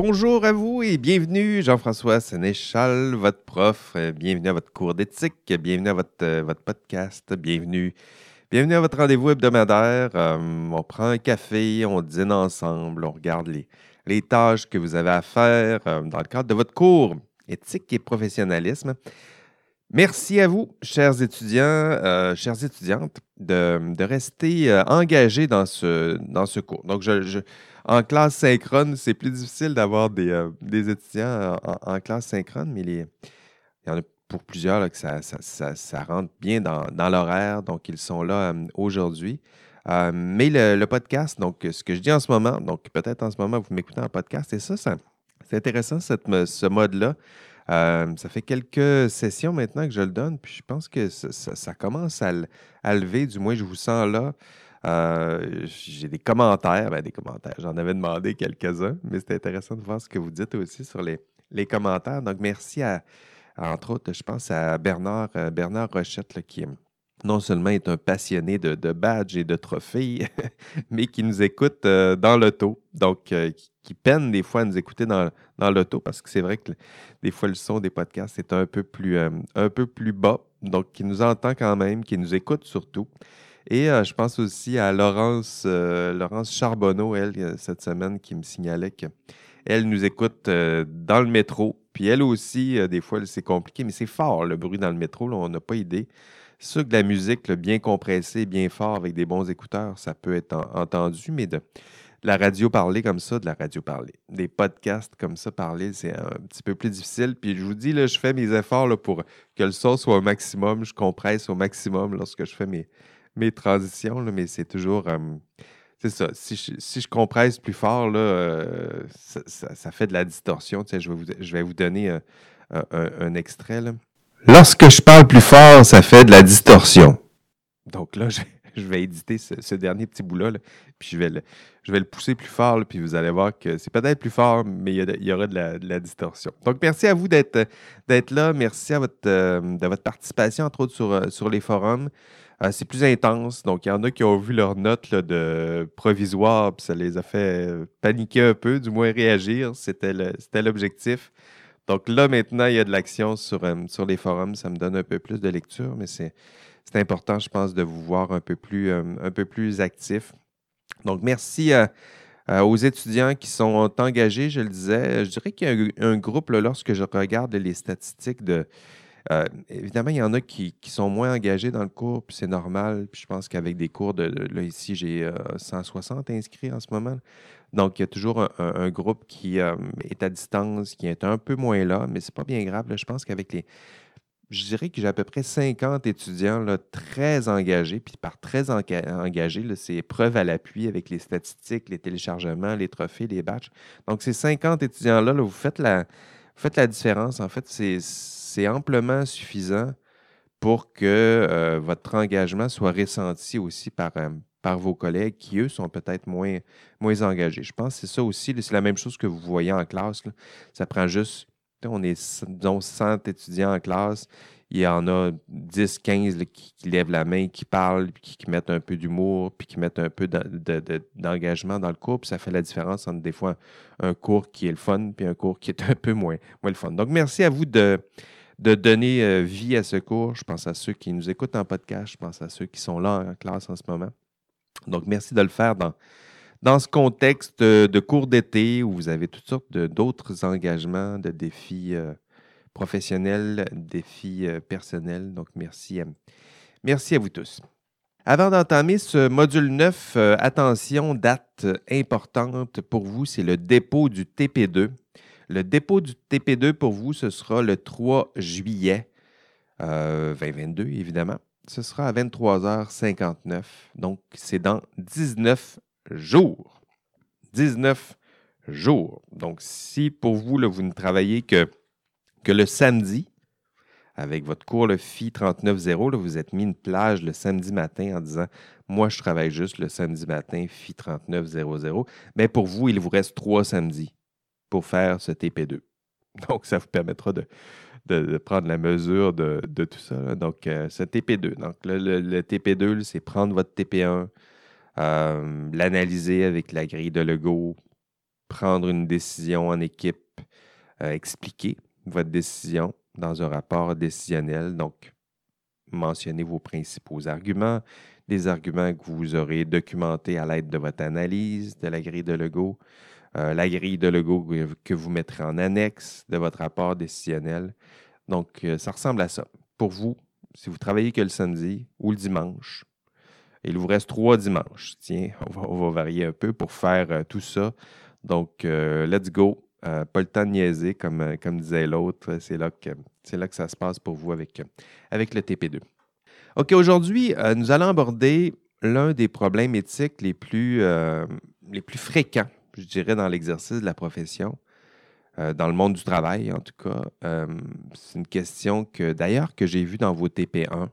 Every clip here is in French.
Bonjour à vous et bienvenue, Jean-François Sénéchal, votre prof. Euh, Bienvenue à votre cours d'éthique, bienvenue à votre, euh, podcast, bienvenue, à votre rendez-vous hebdomadaire. Euh, on prend un café, on dîne ensemble, on regarde les, tâches que vous avez à faire dans le cadre de votre cours éthique et professionnalisme. Merci à vous, chers étudiants, chères étudiantes, de, rester engagés dans ce, cours. Donc, je- en classe synchrone, c'est plus difficile d'avoir des, euh, des étudiants en, classe synchrone, mais il y en a pour plusieurs que ça, ça- ça- rentre bien dans, dans l'horaire, donc ils sont là euh, aujourd'hui. Euh, mais le, podcast, donc ce que je dis en ce moment, donc peut-être en ce moment vous m'écoutez en podcast, et ça, c'est intéressant ce mode-là. Ça fait quelques sessions maintenant que je le donne, puis je pense que ça, ça- commence à, à lever, du moins je vous sens là. Euh, J'ai des commentaires, ben, des commentaires, j'en avais demandé quelques-uns, mais c'est intéressant de voir ce que vous dites aussi sur les, les commentaires. Donc merci à, entre autres, je pense à Bernard, euh, Bernard Rochette, qui non seulement est un passionné de, badges et de trophées, mais qui nous écoute euh, dans l'auto. Donc, qui, peine des fois à nous écouter dans, dans l'auto parce que c'est vrai que des fois, le son des podcasts est un peu plus, un peu plus bas. Donc, qui nous entend quand même, qui nous écoute surtout. Et euh, je pense aussi à Laurence, euh, Laurence Charbonneau, elle, euh, cette semaine, qui me signalait qu'elle nous écoute dans le métro. Puis elle aussi, des fois, c'est compliqué, mais c'est fort le bruit dans le métro, on n'a pas idée. C'est sûr que la musique bien compressée, bien fort, avec des bons écouteurs, ça peut être en- entendu, mais de, de la radio parlée comme ça, de la radio parlée. Des podcasts comme ça parlés, c'est un petit peu plus difficile. Puis je vous dis, là, je fais mes efforts là, pour que le son soit au maximum. Je compresse au maximum lorsque je fais mes, mes transitions, là, mais c'est toujours. euh, c'est ça. Si je, si je compresse plus fort, là, euh, ça, ça- ça fait de la distorsion. Tu sais, je, vais vous, je vais vous donner euh, un, un- un extrait. là. Lorsque je parle plus fort, ça fait de la distorsion. Donc là, je, je vais éditer ce, ce dernier petit bout-là, là, puis je vais, le, je vais le pousser plus fort, là, puis vous allez voir que c'est peut-être plus fort, mais il y, a de- il y aura de la, de la distorsion. Donc, merci à vous d'être là. Merci à votre, euh, de votre participation, entre autres, sur, sur les forums. Euh, c'est plus intense. Donc, il y en a qui ont vu leurs notes de provisoire, puis ça les a fait euh, paniquer un peu, du moins réagir. C'était l'objectif. Donc là, maintenant, il y a de l'action sur, euh, sur les forums. Ça me donne un peu plus de lecture, mais c'est important, je pense, de vous voir un peu plus, euh, un peu plus actif. Donc, merci aux étudiants qui sont engagés, je le disais. Je dirais qu'il y a un, groupe, lorsque je regarde les statistiques de, euh, évidemment, il y en a qui, sont moins engagés dans le cours, puis c'est normal. Puis je pense qu'avec des cours de. Là, ici, j'ai euh, 160 inscrits en ce moment. Donc, il y a toujours un, groupe qui euh, est à distance, qui est un peu moins là, mais c'est pas bien grave. là. Je pense qu'avec les. Je dirais que j'ai à peu près 50 étudiants là, très engagés. Puis par très enga- engagés, c'est preuve à l'appui avec les statistiques, les téléchargements, les trophées, les batchs. Donc, ces 50 étudiants-là, là, vous faites la, vous faites la différence. En fait, c'est- c'est amplement suffisant pour que euh, votre engagement soit ressenti aussi par, euh, par vos collègues qui, eux, sont peut-être moins, moins engagés. Je pense que c'est ça aussi. C'est la même chose que vous voyez en classe. Ça prend juste, on est, disons, 100 étudiants en classe. Il y en a 10, 15 là, qui, lèvent la main, qui parlent, puis qui, mettent un peu d'humour, puis qui mettent un peu d'en- de- de- d'engagement dans le cours. Puis ça fait la différence entre des fois un cours qui est le fun, puis un cours qui est un peu moins, moins le fun. Donc, merci à vous de, de donner euh, vie à ce cours. Je pense à ceux qui nous écoutent en podcast, je pense à ceux qui sont là en classe en ce moment. Donc, merci de le faire dans, ce contexte de, de cours d'été où vous avez toutes sortes d'autres engagements, de défis euh, professionnels, défis euh, personnels. Donc, merci à, vous tous. Avant d'entamer ce module 9, euh, attention, date importante pour vous, c'est le dépôt du TP2. Le dépôt du TP2 pour vous, ce sera le 3 juillet euh, 2022, évidemment. Ce sera à 23h59. Donc, c'est dans 19 jours. 19 jours. Donc, si pour vous, vous ne travaillez que, le samedi, avec votre cours, le FI 39.0, là, vous êtes mis une plage le samedi matin en disant Moi, je travaille juste le samedi matin, FI 39.00. Mais pour vous, il vous reste trois samedis pour faire ce TP2. Donc, ça vous permettra de, prendre la mesure de, tout ça. Donc, euh, ce TP2. Donc, le, le- le TP2, là, c'est prendre votre TP1, euh, l'analyser avec la grille de Lego, prendre une décision en équipe, euh, expliquer votre décision dans un rapport décisionnel. Donc, mentionnez vos principaux arguments, des arguments que vous aurez documentés à l'aide de votre analyse de la grille de Lego, euh, la grille de Lego que vous mettrez en annexe de votre rapport décisionnel. Donc, euh, ça ressemble à ça. Pour vous, si vous travaillez que le samedi ou le dimanche, il vous reste trois dimanches. Tiens, on va, varier un peu pour faire euh, tout ça. Donc, let's go. pas le temps de niaiser, comme, disait l'autre. C'est là, que, là ça se passe pour vous avec, le TP2. OK, aujourd'hui, nous allons aborder l'un des problèmes éthiques les plus fréquents je dirais, dans l'exercice de la profession, euh, dans le monde du travail en tout cas. Euh, c'est une question que d'ailleurs que j'ai vue dans vos TP1,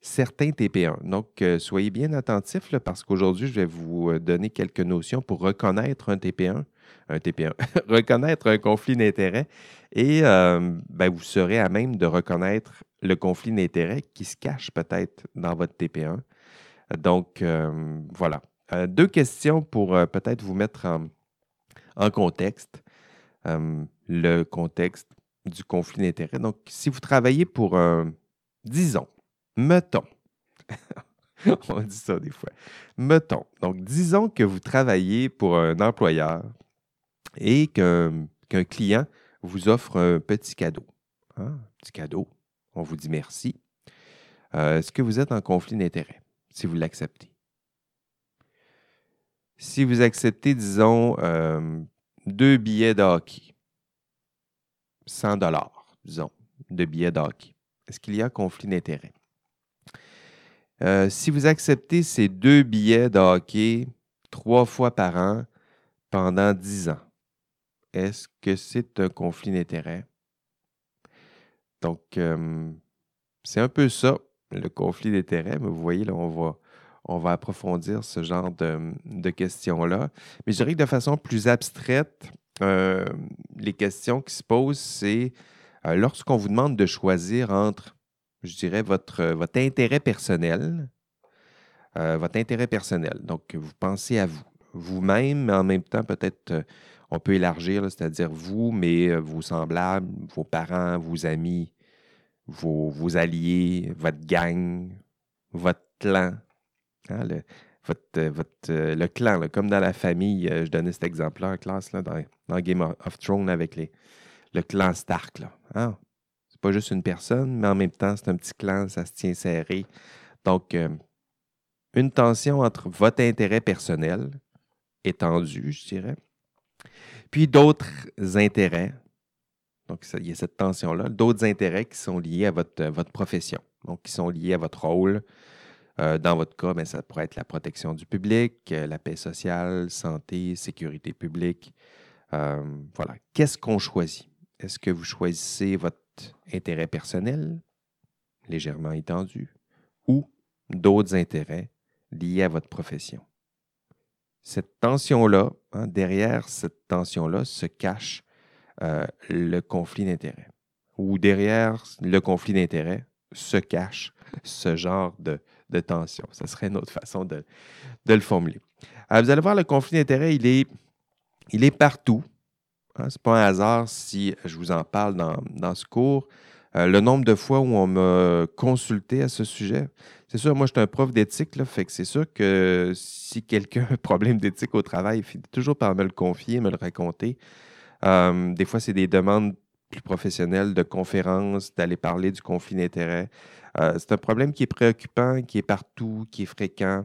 certains TP1. Donc, euh, soyez bien attentifs parce qu'aujourd'hui, je vais vous donner quelques notions pour reconnaître un TP1, un TP1, reconnaître un conflit d'intérêts et ben, vous serez à même de reconnaître le conflit d'intérêts qui se cache peut-être dans votre TP1. Donc, voilà. Euh, deux questions pour euh, peut-être vous mettre en, contexte, euh, le contexte du conflit d'intérêts. Donc, si vous travaillez pour un, disons, mettons, on dit ça des fois, mettons, donc disons que vous travaillez pour un employeur et qu'un client vous offre un petit cadeau. Hein, un petit cadeau, on vous dit merci. Est-ce que vous êtes en conflit d'intérêts si vous l'acceptez? Si vous acceptez, disons, euh, deux billets de hockey, 100 dollars, disons, de billets de est-ce qu'il y a conflit d'intérêt? Euh, si vous acceptez ces deux billets de trois fois par an pendant 10 ans, est-ce que c'est un conflit d'intérêt? Donc, euh, c'est un peu ça, le conflit d'intérêt, mais vous voyez, là, on va, on va approfondir ce genre de, questions-là. Mais je dirais que de façon plus abstraite, euh, les questions qui se posent, c'est euh, lorsqu'on vous demande de choisir entre, je dirais, votre, votre intérêt personnel, euh, votre intérêt personnel. Donc, vous pensez à vous, vous-même, mais en même temps, peut-être, on peut élargir, c'est-à-dire vous, mais vos semblables, vos parents, vos amis, vos alliés, votre gang, votre clan, Hein, euh, euh, le clan, comme dans la famille, euh, je donnais cet exemple-là en classe dans, Game of Thrones avec les, le clan Stark. Là. Hein? C'est pas juste une personne, mais en même temps, c'est un petit clan, ça se tient serré. Donc, une tension entre votre intérêt personnel, étendu, je dirais, puis d'autres intérêts. Donc, il y a cette tension-là, d'autres intérêts qui sont liés à votre, votre profession, donc qui sont liés à votre rôle, euh, dans votre cas, ben, ça pourrait être la protection du public, euh, la paix sociale, santé, sécurité publique. Euh, voilà. Qu'est-ce qu'on choisit? Est-ce que vous choisissez votre intérêt personnel, légèrement étendu, ou d'autres intérêts liés à votre profession? Cette tension-là, hein, derrière cette tension-là, se cache le conflit d'intérêts. Ou derrière le conflit d'intérêts se cache ce genre de, tension. Ce serait une autre façon de, le formuler. vous allez voir, le conflit d'intérêts, il est, partout. Hein. Ce n'est pas un hasard si je vous en parle dans, ce cours. Euh, le nombre de fois où on m'a consulté à ce sujet, c'est sûr, moi, je suis un prof d'éthique, fait c'est sûr que si quelqu'un a un problème d'éthique au travail, il finit toujours par me le confier, me le raconter. Euh, des fois, c'est des demandes plus de conférences, d'aller parler du conflit d'intérêts. Euh, c'est un problème qui est préoccupant, qui est partout, qui est fréquent,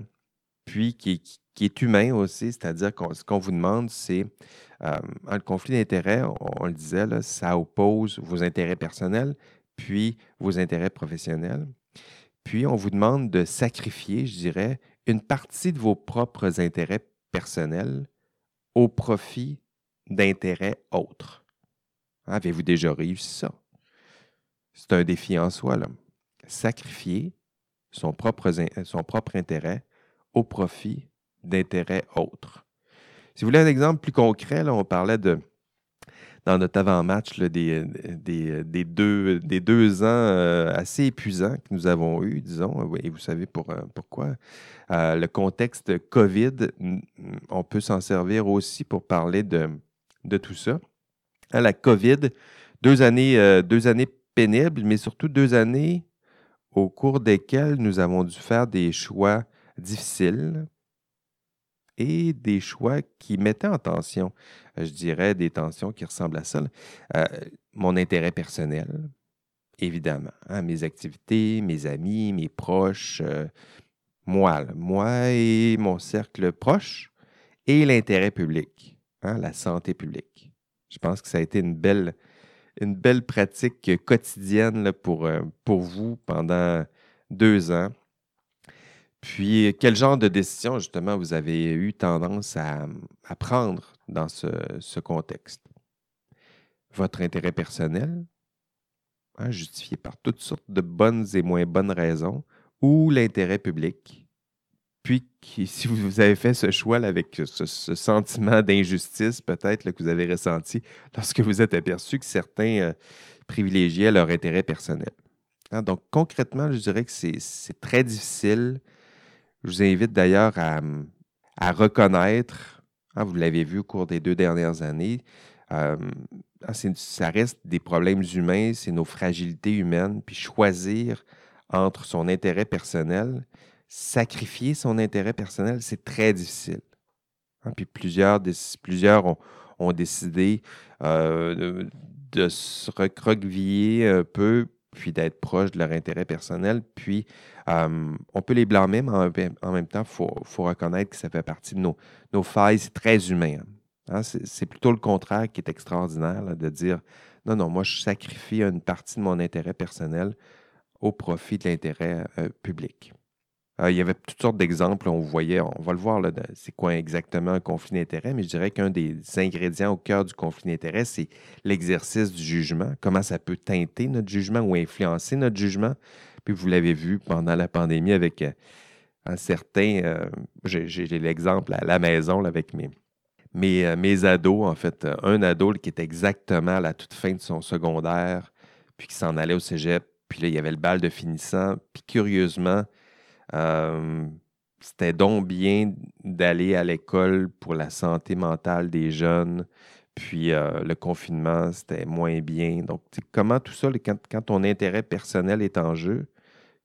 puis qui, est humain aussi, c'est-à-dire que ce qu'on vous demande, c'est euh, le conflit d'intérêts, on, le disait, ça oppose vos intérêts personnels, puis vos intérêts professionnels. Puis on vous demande de sacrifier, je dirais, une partie de vos propres intérêts personnels au profit d'intérêts autres. Avez-vous déjà réussi ça? C'est un défi en soi. Là sacrifier son propre, son propre intérêt au profit d'intérêts autres. Si vous voulez un exemple plus concret, là, on parlait de, dans notre avant-match des, des, deux, des deux ans euh, assez épuisants que nous avons eus, disons. Et vous savez pour, pourquoi? le contexte COVID, on peut s'en servir aussi pour parler de, de tout ça. La COVID, deux années, deux années pénibles, mais surtout deux années au cours desquelles nous avons dû faire des choix difficiles et des choix qui mettaient en tension, euh, je dirais, des tensions qui ressemblent à ça. Euh, mon intérêt personnel, évidemment, hein, mes activités, mes amis, mes proches, euh, moi, moi et mon cercle proche, et l'intérêt public, hein, la santé publique. Je pense que ça a été une belle, une belle pratique quotidienne pour, pour vous pendant deux ans. Puis, quel genre de décision, justement, vous avez eu tendance à, prendre dans ce, contexte? Votre intérêt personnel, hein, justifié par toutes sortes de bonnes et moins bonnes raisons, ou l'intérêt public? Puis, si vous avez fait ce choix avec ce, sentiment d'injustice, peut-être que vous avez ressenti lorsque vous êtes aperçu que certains euh, privilégiaient leur intérêt personnel. Hein, donc, concrètement, je dirais que c'est très difficile je vous invite d'ailleurs à, reconnaître, hein, vous l'avez vu au cours des deux dernières années, ah, ça reste des problèmes humains, c'est nos fragilités humaines, puis choisir entre son intérêt personnel, sacrifier son intérêt personnel, c'est très difficile. Hein, puis plusieurs, ont, décidé euh, de, se recroqueviller un peu puis d'être proche de leur intérêt personnel. Puis, on peut les blâmer, mais en, même temps, il faut, reconnaître que ça fait partie de nos, failles. C'est très humain. Hein, c'est plutôt le contraire qui est extraordinaire, de dire non, non, moi, je sacrifie une partie de mon intérêt personnel au profit de l'intérêt euh, public. Euh, il y avait toutes sortes d'exemples. On voyait, on va le voir, c'est quoi exactement un conflit d'intérêt, mais je dirais qu'un des ingrédients au cœur du conflit d'intérêt, c'est l'exercice du jugement. Comment ça peut teinter notre jugement ou influencer notre jugement? Puis vous l'avez vu pendant la pandémie avec euh, un certain. Euh, j'ai l'exemple à la maison avec mes, mes, mes, ados, en fait. Un ado qui était exactement à la toute fin de son secondaire, puis qui s'en allait au cégep. Puis là, il y avait le bal de finissant. Puis curieusement, euh, c'était donc bien d'aller à l'école pour la santé mentale des jeunes. Puis euh, le confinement, c'était moins bien. Donc, comment tout ça, quand, ton intérêt personnel est en jeu,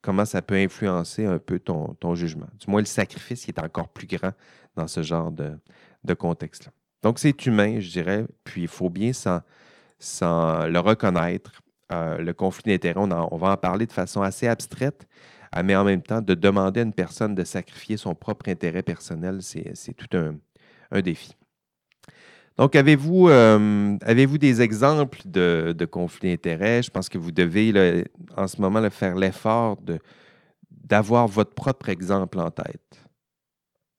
comment ça peut influencer un peu ton, jugement? Du moins, le sacrifice est encore plus grand dans ce genre de, contexte-là. Donc, c'est humain, je dirais. Puis, il faut bien s'en, le reconnaître. Euh, le conflit d'intérêt, on, va en parler de façon assez abstraite, mais en même temps, de demander à une personne de sacrifier son propre intérêt personnel, c'est tout un, défi. Donc, avez-vous euh, avez des exemples de, conflits d'intérêts? Je pense que vous devez, en ce moment, faire l'effort d'avoir votre propre exemple en tête.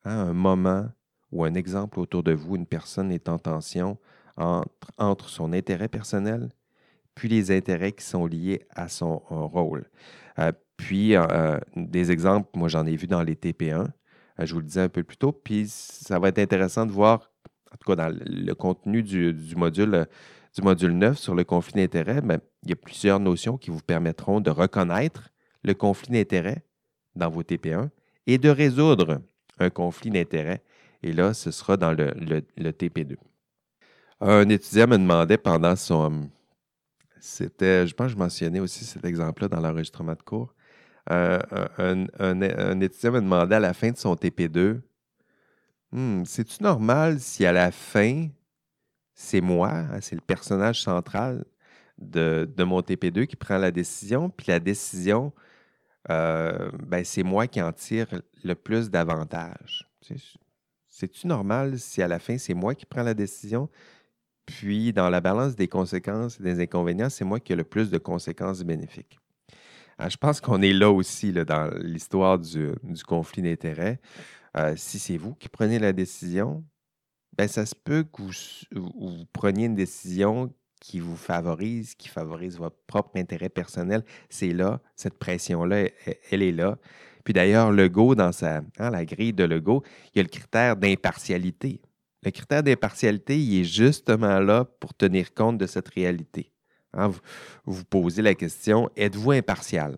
Hein, un moment ou un exemple autour de vous, une personne est en tension entre, entre son intérêt personnel puis les intérêts qui sont liés à son rôle. Euh, puis, euh, des exemples, moi, j'en ai vu dans les TP1. Euh, je vous le disais un peu plus tôt. Puis, ça va être intéressant de voir, en tout cas, dans le contenu du, module, du module 9 sur le conflit d'intérêts, ben, il y a plusieurs notions qui vous permettront de reconnaître le conflit d'intérêts dans vos TP1 et de résoudre un conflit d'intérêts. Et là, ce sera dans le, le TP2. Un étudiant me demandait pendant son, c'était, je pense que je mentionnais aussi cet exemple-là dans l'enregistrement de cours. Euh, un, étudiant me demandait à la fin de son TP2 hmm, C'est-tu normal si à la fin, c'est moi, hein, c'est le personnage central de, mon TP2 qui prend la décision, puis la décision, euh, ben, c'est moi qui en tire le plus d'avantages? C'est-tu normal si à la fin, c'est moi qui prends la décision? Puis, dans la balance des conséquences et des inconvénients, c'est moi qui ai le plus de conséquences bénéfiques? Ah, je pense qu'on est là aussi dans l'histoire du, conflit d'intérêts. Euh, si c'est vous qui prenez la décision, ben, ça se peut que vous, preniez une décision qui vous favorise, qui favorise votre propre intérêt personnel. C'est là, cette pression-là, elle, est là. Puis d'ailleurs, Legault, dans sa, hein, la grille de Legault, il y a le critère d'impartialité Le critère d'impartialité, il est justement là pour tenir compte de cette réalité. Hein, vous, vous posez la question, êtes-vous impartial?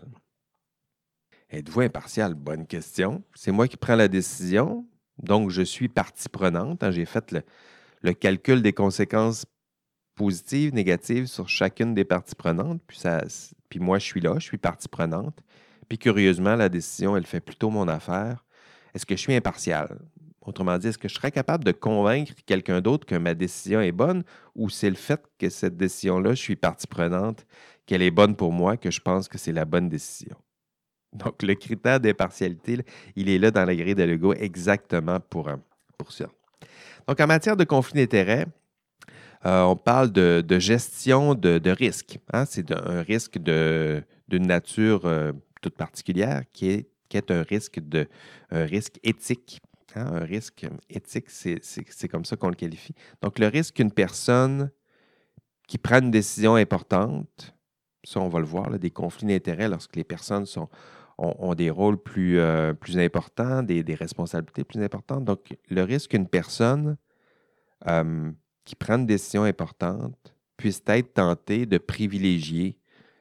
Êtes-vous impartial? Bonne question. C'est moi qui prends la décision, donc je suis partie prenante. Hein, j'ai fait le, calcul des conséquences positives, négatives sur chacune des parties prenantes. Puis, puis moi, je suis là, je suis partie prenante. Puis curieusement, la décision, elle fait plutôt mon affaire. Est-ce que je suis impartial? Autrement dit, est-ce que je serais capable de convaincre quelqu'un d'autre que ma décision est bonne ou c'est le fait que cette décision-là, je suis partie prenante, qu'elle est bonne pour moi, que je pense que c'est la bonne décision? Donc, le critère d'impartialité, il est là dans la grille de Lego exactement pour, euh, pour ça. Donc, en matière de conflit d'intérêts, euh, on parle de, gestion de, risque. Hein. C'est un risque d'une nature euh, toute particulière qui est, qui est un, risque de, un risque éthique. Un risque éthique, c'est comme ça qu'on le qualifie. Donc, le risque qu'une personne qui prend une décision importante, ça, on va le voir, des conflits d'intérêts lorsque les personnes ont, des rôles plus, euh, importants, des, responsabilités plus importantes. Donc, le risque qu'une personne euh, qui prend une décision importante puisse être tentée de privilégier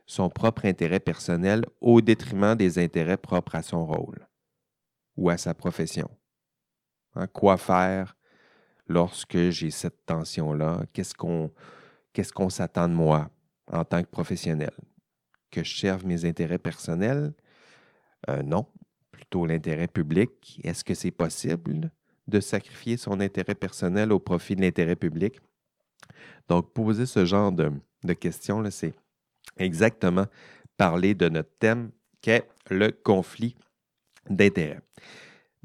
son propre intérêt personnel au détriment des intérêts propres à son rôle ou à sa profession. Hein, quoi faire lorsque j'ai cette tension-là? Qu'est-ce qu'on s'attend de moi en tant que professionnel? Que je serve mes intérêts personnels? Euh, non, plutôt l'intérêt public. Est-ce que c'est possible de sacrifier son intérêt personnel au profit de l'intérêt public? Donc, poser ce genre de, questions, c'est exactement parler de notre thème qu'est le conflit d'intérêts.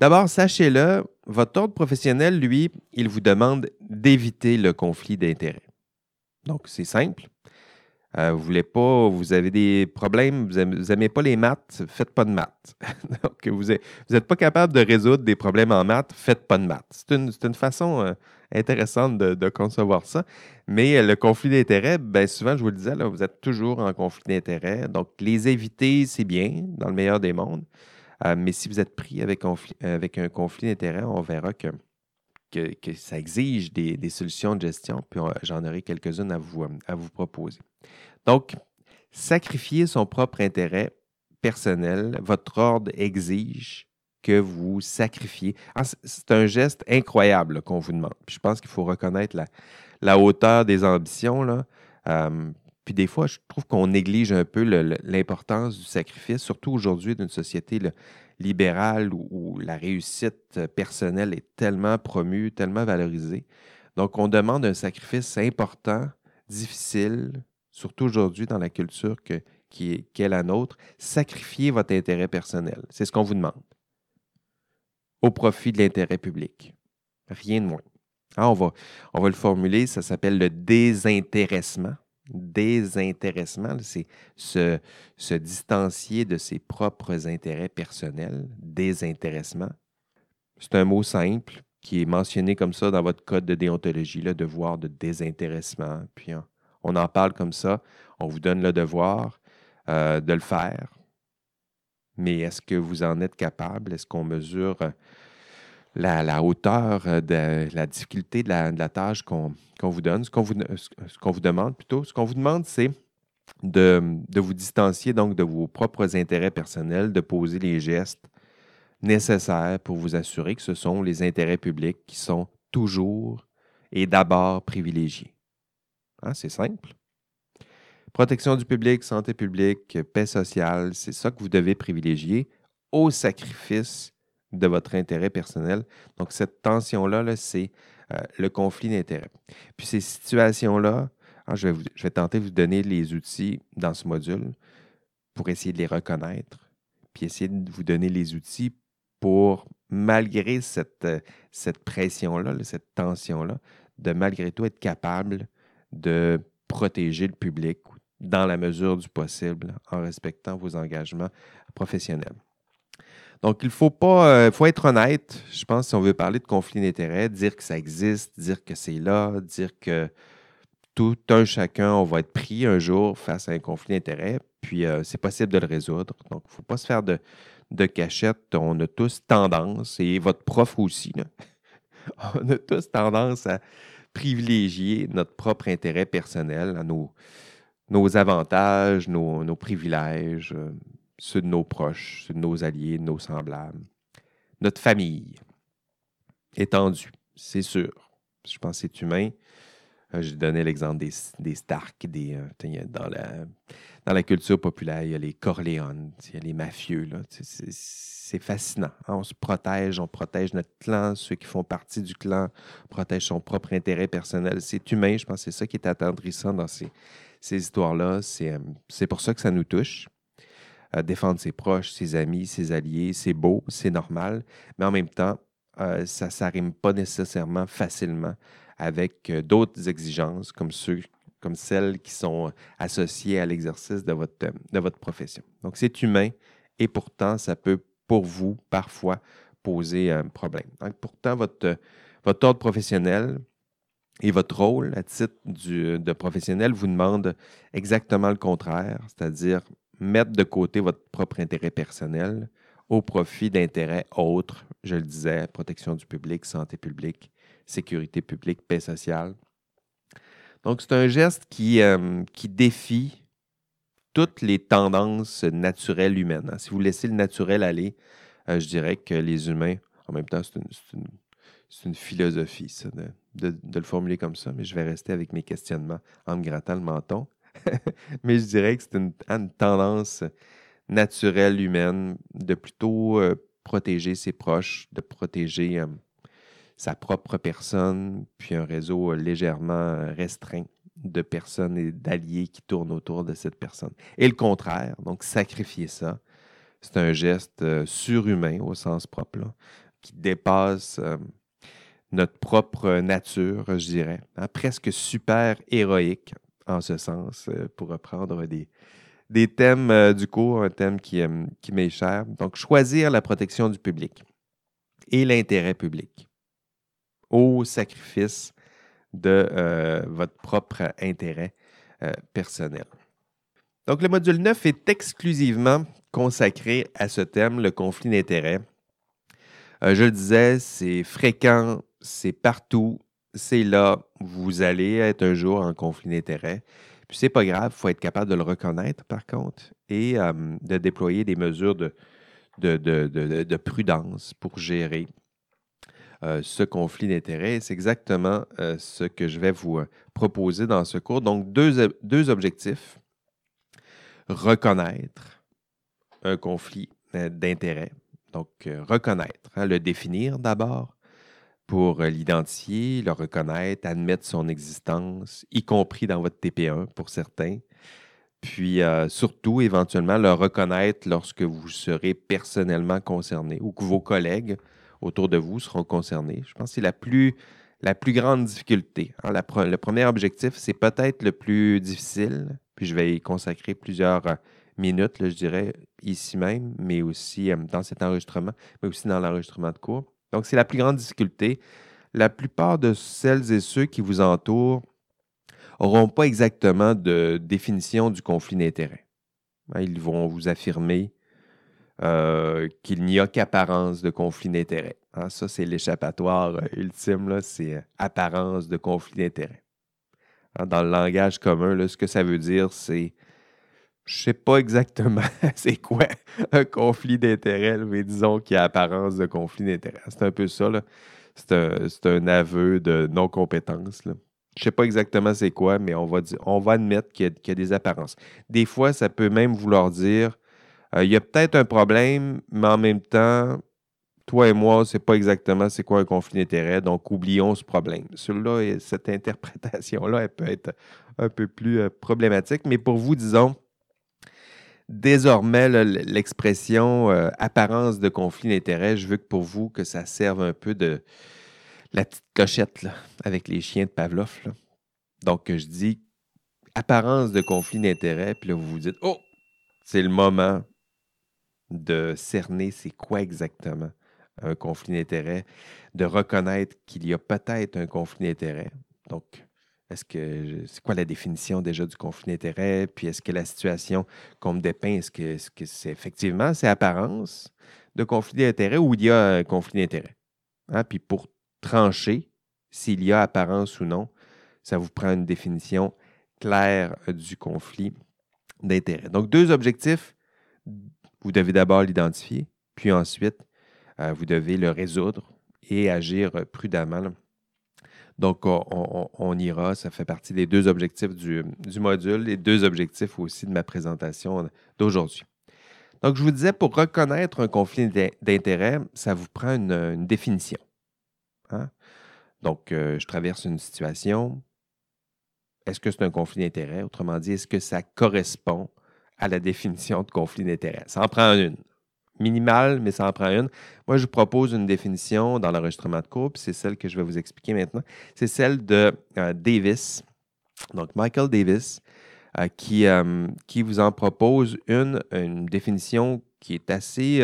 D'abord, sachez-le, votre ordre professionnel, lui, il vous demande d'éviter le conflit d'intérêts. Donc, c'est simple. Euh, vous voulez pas, vous avez des problèmes, vous n'aimez pas les maths, faites pas de maths. Vous n'êtes pas capable de résoudre des problèmes en maths, faites pas de maths. C'est une, façon euh, intéressante de, concevoir ça. Mais euh, le conflit d'intérêts, bien souvent, je vous le disais, vous êtes toujours en conflit d'intérêts. Donc, les éviter, c'est bien, dans le meilleur des mondes. Mais si vous êtes pris avec, un conflit d'intérêts, on verra que ça exige des, solutions de gestion, puis j'en aurai quelques-unes à vous, proposer. Donc, sacrifier son propre intérêt personnel, votre ordre exige que vous sacrifiez. Ah, c'est un geste incroyable qu'on vous demande. je pense qu'il faut reconnaître la, hauteur des ambitions. Là. Euh, puis des fois, je trouve qu'on néglige un peu l'importance du sacrifice, surtout aujourd'hui d'une société libérale où, la réussite personnelle est tellement promue, tellement valorisée. Donc, on demande un sacrifice important, difficile, surtout aujourd'hui dans la culture qui, est, la nôtre. Sacrifier votre intérêt personnel. C'est ce qu'on vous demande. Au profit de l'intérêt public. Rien de moins. Ah, on, va, on va le formuler, ça s'appelle le désintéressement désintéressement, c'est se, distancier de ses propres intérêts personnels, désintéressement. C'est un mot simple qui est mentionné comme ça dans votre code de déontologie, le devoir de désintéressement. Puis on, en parle comme ça, on vous donne le devoir euh, de le faire. Mais est-ce que vous en êtes capable? Est-ce qu'on mesure la, hauteur euh, de la difficulté de la, tâche qu'on vous donne, ce qu'on vous, demande plutôt. Ce qu'on vous demande, c'est de, vous distancier donc de vos propres intérêts personnels, de poser les gestes nécessaires pour vous assurer que ce sont les intérêts publics qui sont toujours et d'abord privilégiés. Hein, c'est simple. Protection du public, santé publique, paix sociale, c'est ça que vous devez privilégier au sacrifice de votre intérêt personnel. Donc, cette tension-là, c'est euh, le conflit d'intérêts. Puis ces situations-là, je, vais je vais tenter de vous donner les outils dans ce module pour essayer de les reconnaître, puis essayer de vous donner les outils pour, malgré cette, euh, cette pression-là, cette tension-là, de malgré tout être capable de protéger le public dans la mesure du possible en respectant vos engagements professionnels. Donc, il faut pas, euh, être honnête, je pense, si on veut parler de conflit d'intérêts, dire que ça existe, dire que c'est là, dire que tout un chacun, on va être pris un jour face à un conflit d'intérêts, puis euh, c'est possible de le résoudre. Donc, il ne faut pas se faire de, cachette. On a tous tendance, et votre prof aussi, on a tous tendance à privilégier notre propre intérêt personnel, nos, avantages, nos, nos privilèges, euh, ceux de nos proches, ceux de nos alliés, de nos semblables, notre famille étendue, c'est sûr. Je pense que c'est humain. Euh, J'ai donné l'exemple des, des Stark, des, euh, dans, la, dans la culture populaire, il y a les Corleone, il y a les mafieux. C'est- fascinant. hein. On se protège, on protège notre clan, ceux qui font partie du clan protègent son propre intérêt personnel. C'est humain, je pense que c'est ça qui est attendrissant dans ces, ces histoires-là. C'est euh, c'est pour ça que ça nous touche. Euh, défendre ses proches, ses amis, ses alliés, c'est beau, c'est normal, mais en même temps, euh, ça ne s'arrime pas nécessairement facilement avec euh, d'autres exigences comme, ceux, comme celles qui sont associées à l'exercice de votre, euh, de votre profession. Donc, c'est humain et pourtant, ça peut, pour vous, parfois, poser un problème. Donc, pourtant, votre, euh, votre ordre professionnel et votre rôle à titre de professionnel vous demande exactement le contraire, c'est-à-dire mettre de côté votre propre intérêt personnel au profit d'intérêts autres, je le disais, protection du public, santé publique, sécurité publique, paix sociale. Donc, c'est un geste qui, euh, qui défie toutes les tendances naturelles humaines. hein. Si vous laissez le naturel aller, euh, je dirais que les humains, en même temps, c'est une, une philosophie, ça, de, de- de le formuler comme ça, mais je vais rester avec mes questionnements en me grattant le menton. mais je dirais que c'est une, une tendance naturelle humaine de plutôt euh, protéger ses proches, de protéger sa propre personne, puis un réseau euh, légèrement euh, restreint de personnes et d'alliés qui tournent autour de cette personne. Et le contraire, donc sacrifier ça, c'est un geste surhumain au sens propre, qui dépasse notre propre nature, je dirais, hein, presque super héroïque en ce sens, euh, pour reprendre des, des thèmes euh, du cours, un thème qui, euh, qui m'est cher. Donc, choisir la protection du public et l'intérêt public au sacrifice de votre propre intérêt personnel. Donc, le module 9 est exclusivement consacré à ce thème, le conflit d'intérêts. Je le disais, c'est fréquent, c'est partout, c'est là. Vous allez être un jour en conflit d'intérêts. Puis c'est pas grave, il faut être capable de le reconnaître par contre et de déployer des mesures de, de, de- de- de prudence pour gérer euh, ce conflit d'intérêts. C'est exactement euh, ce que je vais vous euh, proposer dans ce cours. Donc, deux, ob- deux objectifs. Reconnaître un conflit d'intérêts. Donc, reconnaître, hein, le définir d'abord pour euh, l'identifier, le reconnaître, admettre son existence, y compris dans votre TP1 pour certains. Puis euh, surtout, éventuellement, le reconnaître lorsque vous serez personnellement concerné ou que vos collègues autour de vous seront concernés. Je pense que c'est la plus, la plus grande difficulté. hein. Le premier objectif, c'est peut-être le plus difficile, puis je vais y consacrer plusieurs euh, minutes, je dirais, ici même, mais aussi dans cet enregistrement, mais aussi dans l'enregistrement de cours. Donc, c'est la plus grande difficulté. La plupart de celles et ceux qui vous entourent n'auront pas exactement de définition du conflit d'intérêts. Hein, Ils vont vous affirmer euh, qu'il n'y a qu'apparence de conflit d'intérêts. Hein, ça, c'est l'échappatoire euh, ultime, c'est euh, apparence de conflit d'intérêts. Hein, dans le langage commun, ce que ça veut dire, c'est je sais pas exactement c'est quoi un conflit d'intérêts, là, mais disons qu'il y a apparence de conflit d'intérêts. C'est un peu ça. là. C'est un, un aveu de non-compétence. Je sais pas exactement c'est quoi, mais on va, on va admettre qu'il y, a- des apparences. Des fois, ça peut même vouloir dire euh, il y a peut-être un problème, mais en même temps, toi et moi, c'est pas exactement c'est quoi un conflit d'intérêts, donc oublions ce problème. Celui-là, et cette interprétation-là, elle peut être un peu plus euh, problématique, mais pour vous, disons, désormais, l'expression euh, apparence de conflit d'intérêts, je veux que pour vous, que ça serve un peu de la petite clochette là, avec les chiens de Pavlov. Donc, je dis apparence de conflit d'intérêts, puis là, vous vous dites, oh, c'est le moment de cerner c'est quoi exactement un conflit d'intérêts, de reconnaître qu'il y a peut-être un conflit d'intérêts. Donc, est-ce que c'est quoi la définition déjà du conflit d'intérêts? Puis est-ce que la situation qu'on me dépeint, est-ce que c'est effectivement c'est apparence de conflit d'intérêts ou il y a un conflit d'intérêts? Hein? Puis pour trancher s'il y a apparence ou non. Ça vous prend une définition claire du conflit d'intérêt. Donc, deux objectifs. Vous devez d'abord l'identifier, puis ensuite, euh, vous devez le résoudre et agir prudemment. Donc, on, ira, ça fait partie des deux objectifs du, module et deux objectifs aussi de ma présentation d'aujourd'hui. Donc, je vous disais, pour reconnaître un conflit d'intérêt, ça vous prend une, définition. Hein? Donc, euh, je traverse une situation. Est-ce que c'est un conflit d'intérêt? Autrement dit, est-ce que ça correspond à la définition de conflit d'intérêt? Ça en prend une. Minimale, mais ça en prend une. Moi, je vous propose une définition dans l'enregistrement de cours, puis c'est celle que je vais vous expliquer maintenant. C'est celle de euh, Davis. Donc, Michael Davis, euh, qui, qui vous en propose une, une définition qui est assez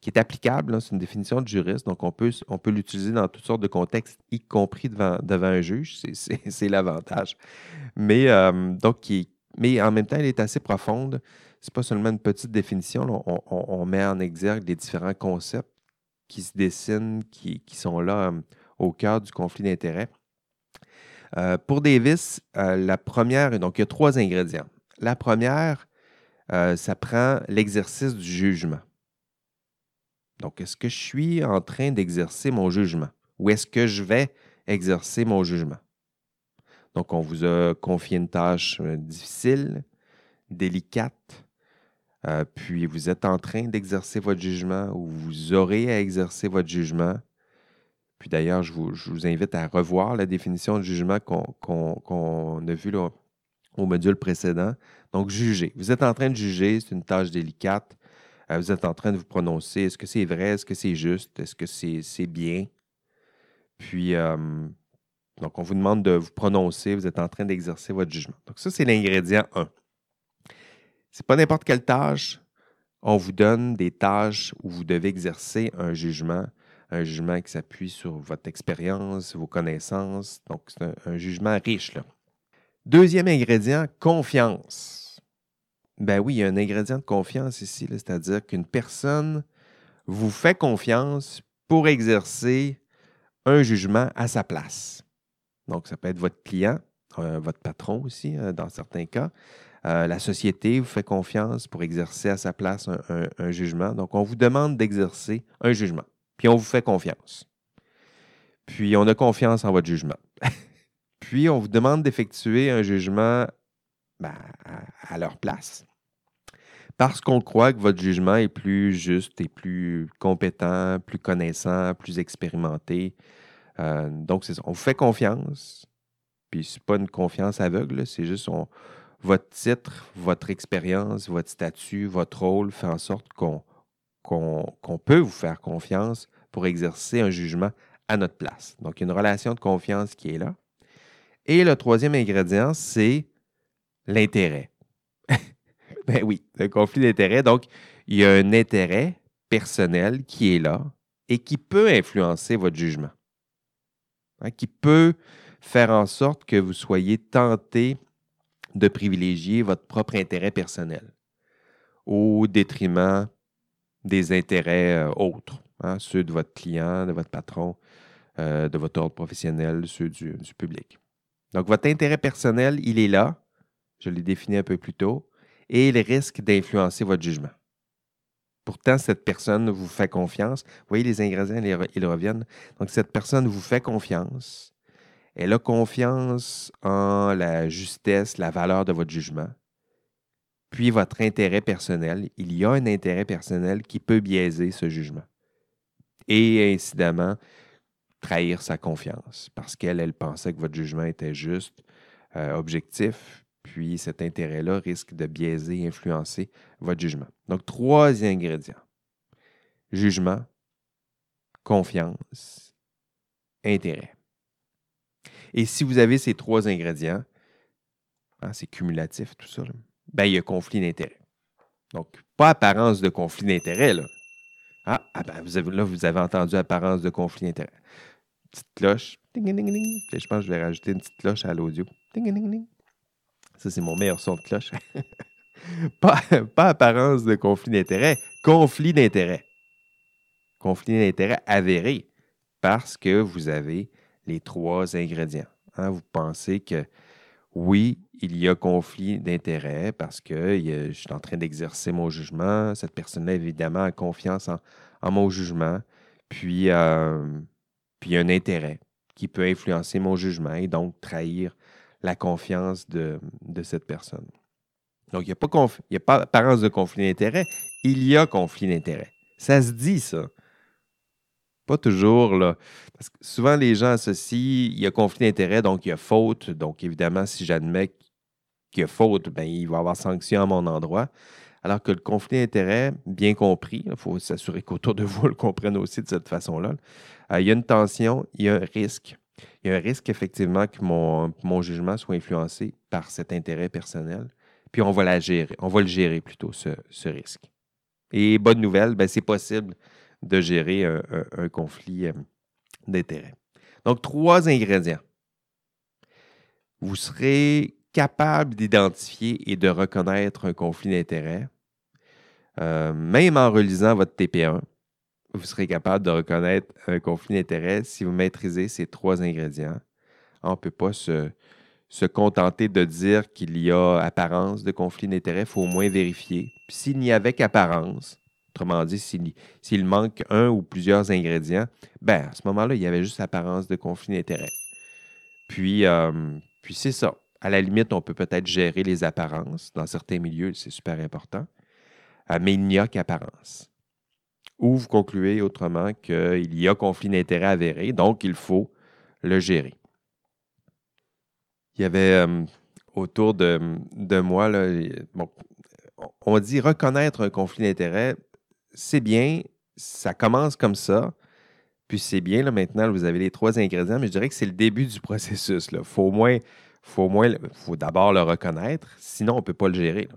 qui est applicable. Hein, c'est une définition de juriste, donc on peut, l'utiliser dans toutes sortes de contextes, y compris devant, un juge. C'est l'avantage. Euh, mais en même temps, elle est assez profonde. Ce n'est pas seulement une petite définition. on, met en exergue les différents concepts qui se dessinent, qui, sont là euh, au cœur du conflit d'intérêts. Euh, pour Davis, la première, donc il y a trois ingrédients. La première, ça prend l'exercice du jugement. Donc, est-ce que je suis en train d'exercer mon jugement? Ou est-ce que je vais exercer mon jugement? Donc, on vous a confié une tâche euh, difficile, délicate, euh, puis vous êtes en train d'exercer votre jugement ou vous aurez à exercer votre jugement. Puis d'ailleurs, je vous, invite à revoir la définition de jugement qu'on a vue au module précédent. Donc, juger. Vous êtes en train de juger, c'est une tâche délicate. Euh, vous êtes en train de vous prononcer. Est-ce que c'est vrai? Est-ce que c'est juste? Est-ce que c'est bien? Puis, euh, donc, on vous demande de vous prononcer. Vous êtes en train d'exercer votre jugement. Donc, ça, c'est l'ingrédient 1. Ce n'est pas n'importe quelle tâche. On vous donne des tâches où vous devez exercer un jugement, un jugement qui s'appuie sur votre expérience, vos connaissances. Donc, c'est un, jugement riche. Deuxième ingrédient, confiance. Ben oui, il y a un ingrédient de confiance ici, c'est-à-dire qu'une personne vous fait confiance pour exercer un jugement à sa place. Donc, ça peut être votre client, euh, votre patron aussi, euh, dans certains cas. Euh, la société vous fait confiance pour exercer à sa place un, jugement. Donc, on vous demande d'exercer un jugement, puis on vous fait confiance. Puis, on a confiance en votre jugement. puis, on vous demande d'effectuer un jugement ben, à leur place parce qu'on croit que votre jugement est plus juste et plus compétent, plus connaissant, plus expérimenté. Euh, donc, c'est. On vous fait confiance. Puis, ce n'est pas une confiance aveugle, c'est juste votre titre, votre expérience, votre statut, votre rôle fait en sorte qu'on peut vous faire confiance pour exercer un jugement à notre place. Donc, il y a une relation de confiance qui est là. Et le troisième ingrédient, c'est l'intérêt. Ben oui, un conflit d'intérêt. Donc, il y a un intérêt personnel qui est là et qui peut influencer votre jugement, hein, qui peut faire en sorte que vous soyez tenté de privilégier votre propre intérêt personnel au détriment des intérêts euh, autres, hein, ceux de votre client, de votre patron, euh, de votre ordre professionnel, ceux du, du public. Donc, votre intérêt personnel, il est là. Je l'ai défini un peu plus tôt et il risque d'influencer votre jugement. Pourtant, cette personne vous fait confiance. Vous voyez, les ingrédients, ils reviennent. Donc, cette personne vous fait confiance. Elle a confiance en la justesse, la valeur de votre jugement. Puis votre intérêt personnel. Il y a un intérêt personnel qui peut biaiser ce jugement. Et incidemment, trahir sa confiance parce qu'elle, elle pensait que votre jugement était juste, euh, objectif, puis cet intérêt-là risque de biaiser, influencer votre jugement. Donc, trois ingrédients. Jugement, confiance, intérêt. Et si vous avez ces trois ingrédients, hein, c'est cumulatif tout ça, ben, il y a conflit d'intérêt. Donc, pas apparence de conflit d'intérêt. Là. Ah, ah ben, vous avez, là, vous avez entendu apparence de conflit d'intérêt. Petite cloche. Je pense que je vais rajouter une petite cloche à l'audio. Ça, c'est mon meilleur son de cloche. pas, pas apparence de conflit d'intérêt, conflit d'intérêt. Conflit d'intérêt avéré. parce que vous avez les trois ingrédients. Hein. Vous pensez que oui, il y a conflit d'intérêts parce que je suis en train d'exercer mon jugement. Cette personne-là, évidemment, a confiance en, mon jugement. Puis, euh, puis, y un intérêt qui peut influencer mon jugement et donc trahir la confiance de, cette personne. Donc, il n'y a, pas il a pas apparence de conflit d'intérêt, il y a conflit d'intérêt. Ça se dit, ça. Pas toujours, là. Parce que souvent, les gens associent, il y a conflit d'intérêt, donc il y a faute. Donc, évidemment, si j'admets qu'il y a faute, ben, il va y avoir sanction à mon endroit. Alors que le conflit d'intérêt, bien compris, il faut s'assurer qu'autour de vous, le comprenne aussi de cette façon-là. Euh, il y a une tension, il y a un risque. Il y a un risque, effectivement, que mon, mon jugement soit influencé par cet intérêt personnel. Puis on va la gérer, on va le gérer plutôt, ce, risque. Et bonne nouvelle, ben, c'est possible de gérer un, conflit euh, d'intérêt. Donc, trois ingrédients. Vous serez capable d'identifier et de reconnaître un conflit d'intérêt, euh, même en relisant votre TP1, vous serez capable de reconnaître un conflit d'intérêt si vous maîtrisez ces trois ingrédients. On ne peut pas se, contenter de dire qu'il y a apparence de conflit d'intérêt, il faut au moins vérifier. S'il n'y avait qu'apparence, autrement dit, s'il manque un ou plusieurs ingrédients, ben à ce moment-là, il y avait juste apparence de conflit d'intérêt. Puis, euh, puis c'est ça. À la limite, on peut peut-être gérer les apparences. Dans certains milieux, c'est super important. Euh, mais il n'y a qu'apparence ou vous concluez autrement qu'il y a conflit d'intérêt avéré, donc il faut le gérer. Il y avait euh, autour de, moi, on dit reconnaître un conflit d'intérêt, c'est bien, ça commence comme ça, puis c'est bien, là, maintenant, vous avez les trois ingrédients, mais je dirais que c'est le début du processus. Il faut au moins, faut moins, faut d'abord le reconnaître, sinon on ne peut pas le gérer.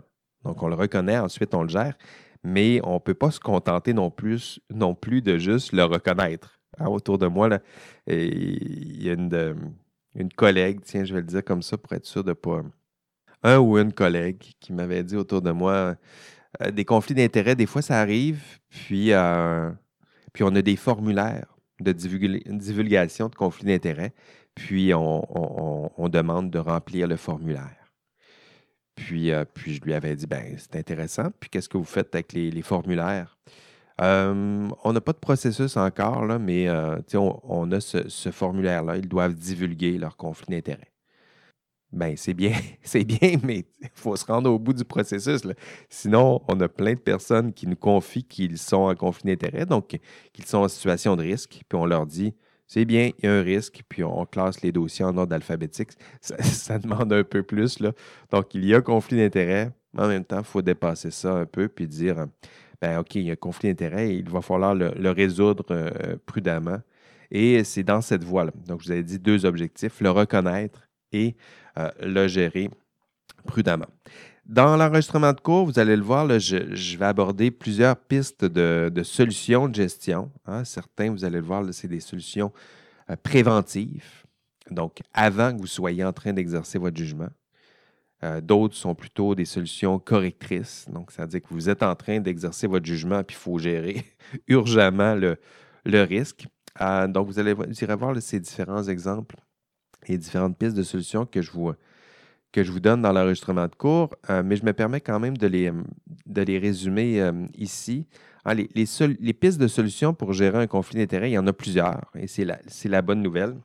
Donc on le reconnaît, ensuite on le gère mais on ne peut pas se contenter non plus, non plus de juste le reconnaître. Hein, autour de moi, là, il y a une, une, collègue, tiens, je vais le dire comme ça pour être sûr de ne pas. Un ou une collègue qui m'avait dit autour de moi euh, des conflits d'intérêts, des fois ça arrive, puis, euh, on a des formulaires de divulgation de conflits d'intérêts, puis on demande de remplir le formulaire. Puis, euh, puis je lui avais dit, ben c'est intéressant. Puis qu'est-ce que vous faites avec les, formulaires? On n'a pas de processus encore, là, mais on, a ce, formulaire-là. Ils doivent divulguer leur conflit d'intérêt. Ben, c'est bien, c'est bien, mais il faut se rendre au bout du processus. Sinon, on a plein de personnes qui nous confient qu'ils sont en conflit d'intérêt, donc qu'ils sont en situation de risque, puis on leur dit c'est bien, il y a un risque, puis on classe les dossiers en ordre alphabétique. Ça, demande un peu plus. Là. Donc, il y a un conflit d'intérêt. En même temps, il faut dépasser ça un peu puis dire ben, OK, il y a un conflit d'intérêt, il va falloir le, résoudre euh, prudemment. Et c'est dans cette voie-là. Donc, je vous avais dit deux objectifs le reconnaître et le gérer prudemment. Dans l'enregistrement de cours, vous allez le voir, je, vais aborder plusieurs pistes de, solutions de gestion. Hein. Certains, vous allez le voir, c'est des solutions euh, préventives, donc avant que vous soyez en train d'exercer votre jugement. Euh, d'autres sont plutôt des solutions correctrices, donc c'est-à-dire que vous êtes en train d'exercer votre jugement, puis il faut gérer urgemment le, risque. Euh, donc, vous allez vous voir ces différents exemples et différentes pistes de solutions que je vous, que je vous donne dans l'enregistrement de cours, euh, mais je me permets quand même de les, euh, de les résumer euh, ici. Ah, les, les, pistes de solutions pour gérer un conflit d'intérêts, il y en a plusieurs, et c'est la, la, bonne nouvelle.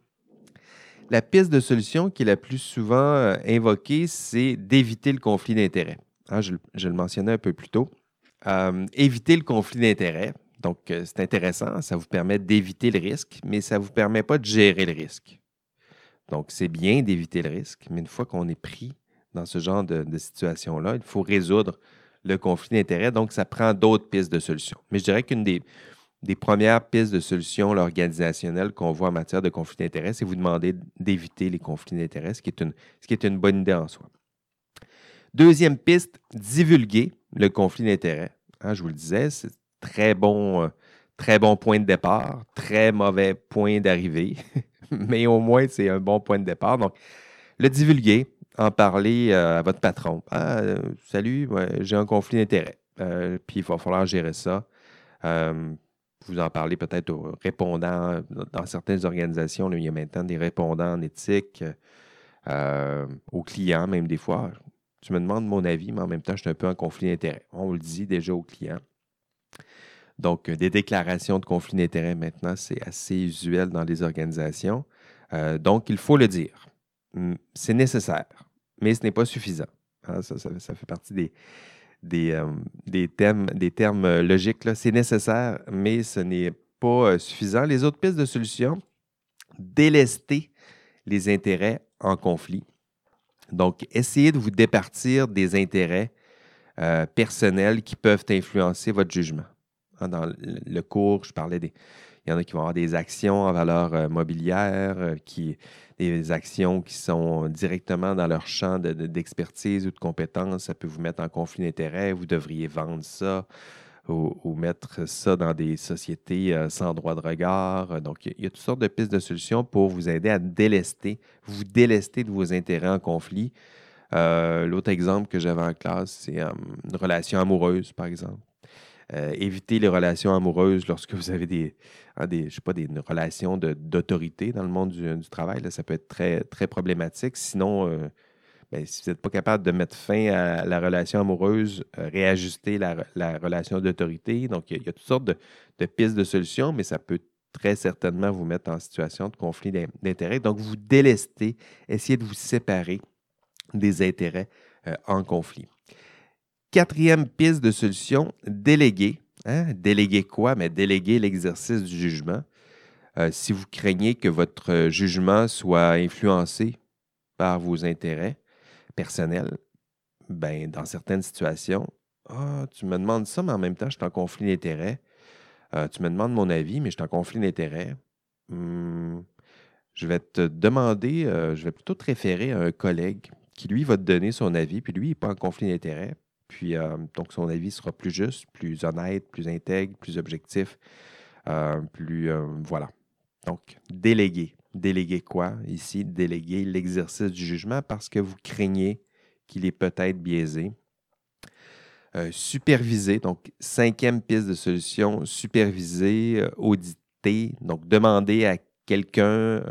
La piste de solution qui est la plus souvent invoquée, c'est d'éviter le conflit d'intérêts. Ah, je, je, le mentionnais un peu plus tôt. éviter le conflit d'intérêts. Donc, c'est intéressant, ça vous permet d'éviter le risque, mais ça ne vous permet pas de gérer le risque. Donc, c'est bien d'éviter le risque, mais une fois qu'on est pris dans ce genre de, situation-là, il faut résoudre le conflit d'intérêts. Donc, ça prend d'autres pistes de solutions. Mais je dirais qu'une des, premières pistes de solutions organisationnelles qu'on voit en matière de conflit d'intérêts, c'est vous demander d'éviter les conflits d'intérêts, ce, qui est une, bonne idée en soi. Deuxième piste, divulguer le conflit d'intérêts. Hein, je vous le disais, c'est très euh, très bon point de départ, très mauvais point d'arrivée. mais au moins, c'est un bon point de départ. Donc, le divulguer, en parler euh, à votre patron. Ah, euh, salut, j'ai un conflit d'intérêts. Euh, puis il va falloir gérer ça. Vous en parlez peut-être aux répondants. Dans certaines organisations, il y a maintenant des répondants en éthique, aux clients même des fois. Tu me demandes mon avis, mais en même temps, je suis un peu en conflit d'intérêts. On le dit déjà aux clients. Donc, des déclarations de conflit d'intérêts maintenant, c'est assez usuel dans les organisations. Euh, donc, il faut le dire. Hum, c'est nécessaire, mais ce n'est pas suffisant. Hein. ça, fait partie des, des, euh, des, thèmes, des termes logiques. C'est nécessaire, mais ce n'est pas euh, suffisant. Les autres pistes de solution, délester les intérêts en conflit. Donc, essayez de vous départir des intérêts personnels qui peuvent influencer votre jugement. Hein, dans le cours, je parlais des. Il y en a qui vont avoir des actions en valeur euh, mobilière, euh, qui, des actions qui sont directement dans leur champ d'expertise ou de compétences. Ça peut vous mettre en conflit d'intérêts. Vous devriez vendre ça ou, mettre ça dans des sociétés euh, sans droit de regard. Donc, il y, a, toutes sortes de pistes de solutions pour vous aider à délester, vous délester de vos intérêts en conflit. L'autre exemple que j'avais en classe, c'est une relation amoureuse, par exemple. Euh, éviter les relations amoureuses lorsque vous avez des, hein, sais pas, des relations d'autorité dans le monde du, travail. Là, ça peut être très, très problématique. Sinon, euh, ben, si vous n'êtes pas capable de mettre fin à la relation amoureuse, euh, réajuster la, relation d'autorité. Donc, il y, a toutes sortes de, de, pistes de solutions, mais ça peut très certainement vous mettre en situation de conflit d'intérêts. Donc, vous délestez, essayez de vous séparer des intérêts en conflit. Quatrième piste de solution, déléguer. Hein? Déléguer quoi? Mais déléguer l'exercice du jugement. Euh, si vous craignez que votre jugement soit influencé par vos intérêts personnels, ben, dans certaines situations, ah, tu me demandes ça, mais en même temps, je suis en conflit d'intérêts. Euh, tu me demandes mon avis, mais je suis en conflit d'intérêts. Hmm, je vais te demander, euh, je vais plutôt te référer à un collègue qui, lui, va te donner son avis, puis lui, il n'est pas en conflit d'intérêts. Puis, euh, donc, son avis sera plus juste, plus honnête, plus intègre, plus objectif, euh, plus. Euh, voilà. Donc, déléguer. Déléguer quoi ici? Déléguer l'exercice du jugement parce que vous craignez qu'il est peut-être biaisé. superviser, donc cinquième piste de solution, superviser, auditer, donc demander à quelqu'un,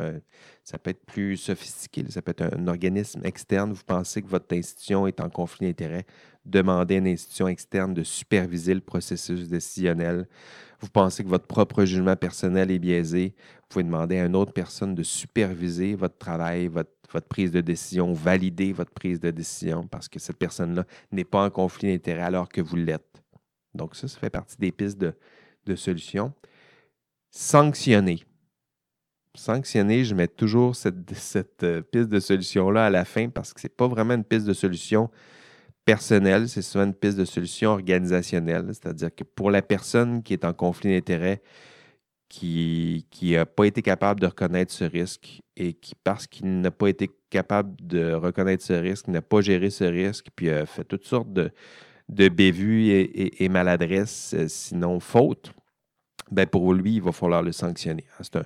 ça peut être plus sophistiqué, ça peut être un, organisme externe, vous pensez que votre institution est en conflit d'intérêts, demandez à une institution externe de superviser le processus décisionnel. Vous pensez que votre propre jugement personnel est biaisé, vous pouvez demander à une autre personne de superviser votre travail, votre, prise de décision, valider votre prise de décision parce que cette personne-là n'est pas en conflit d'intérêt alors que vous l'êtes. Donc ça, ça fait partie des pistes de, de solutions. Sanctionner. Sanctionner, je mets toujours cette, cette euh, piste de solution-là à la fin parce que ce n'est pas vraiment une piste de solution personnel, c'est souvent une piste de solution organisationnelle, c'est-à-dire que pour la personne qui est en conflit d'intérêts, qui n'a pas été capable de reconnaître ce risque et qui, parce qu'il n'a pas été capable de reconnaître ce risque, n'a pas géré ce risque, puis a fait toutes sortes de, de bévues et, maladresses, euh, sinon fautes, ben pour lui, il va falloir le sanctionner. C'est un,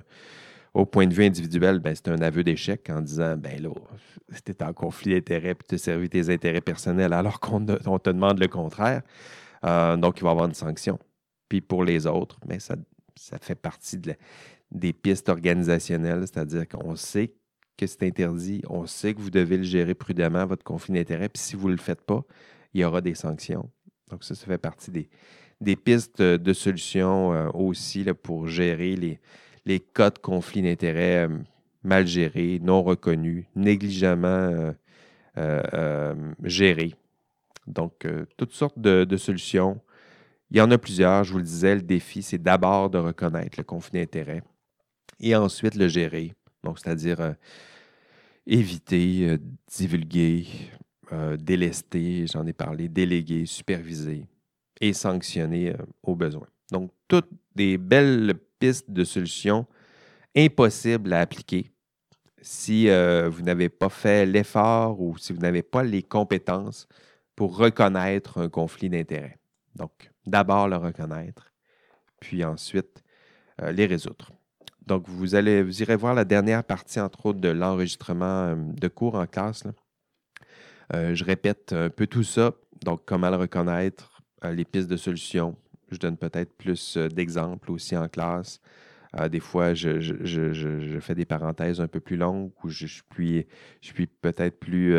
au point de vue individuel, ben, c'est un aveu d'échec en disant ben là, c'était en conflit d'intérêts puis tu as servi tes intérêts personnels alors qu'on te demande le contraire. Euh, donc, il va y avoir une sanction. Puis pour les autres, ben, ça, ça fait partie des pistes organisationnelles, c'est-à-dire qu'on sait que c'est interdit, on sait que vous devez le gérer prudemment, votre conflit d'intérêts, puis si vous ne le faites pas, il y aura des sanctions. Donc, ça, ça fait partie des, des pistes de solutions euh, aussi là, pour gérer les, les cas de conflit d'intérêts euh, mal gérés, non reconnus, négligemment euh, euh, gérés. Donc, toutes sortes de, solutions. Il y en a plusieurs, je vous le disais, le défi, c'est d'abord de reconnaître le conflit d'intérêts et ensuite le gérer. Donc, c'est-à-dire éviter, divulguer, délester, j'en ai parlé, déléguer, superviser et sanctionner au besoin. Donc, toutes des belles pistes de solutions impossibles à appliquer si euh, vous n'avez pas fait l'effort ou si vous n'avez pas les compétences pour reconnaître un conflit d'intérêts. Donc, d'abord le reconnaître, puis ensuite euh, les résoudre. Donc, vous, allez, vous irez voir la dernière partie, entre autres, de l'enregistrement euh, de cours en classe. je répète un peu tout ça. Donc, comment le reconnaître, les pistes de solutions, Je donne peut-être plus d'exemples aussi en classe. des fois, je, fais des parenthèses un peu plus longues ou je, suis, peut-être plus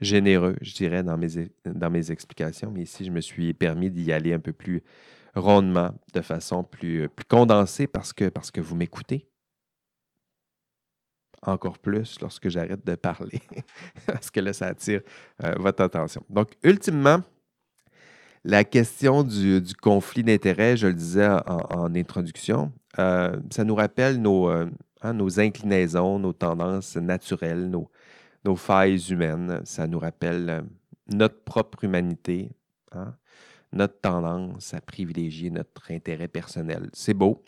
généreux, je dirais, dans mes, explications. Mais ici, je me suis permis d'y aller un peu plus rondement, de façon plus, condensée parce que, vous m'écoutez encore plus lorsque j'arrête de parler, parce que là, ça attire euh, votre attention. Donc, ultimement, la question du, conflit d'intérêts, je le disais en, introduction, euh, ça nous rappelle nos, euh, hein, nos, inclinaisons, nos tendances naturelles, nos, failles humaines. Ça nous rappelle notre propre humanité, hein, notre tendance à privilégier notre intérêt personnel. C'est beau.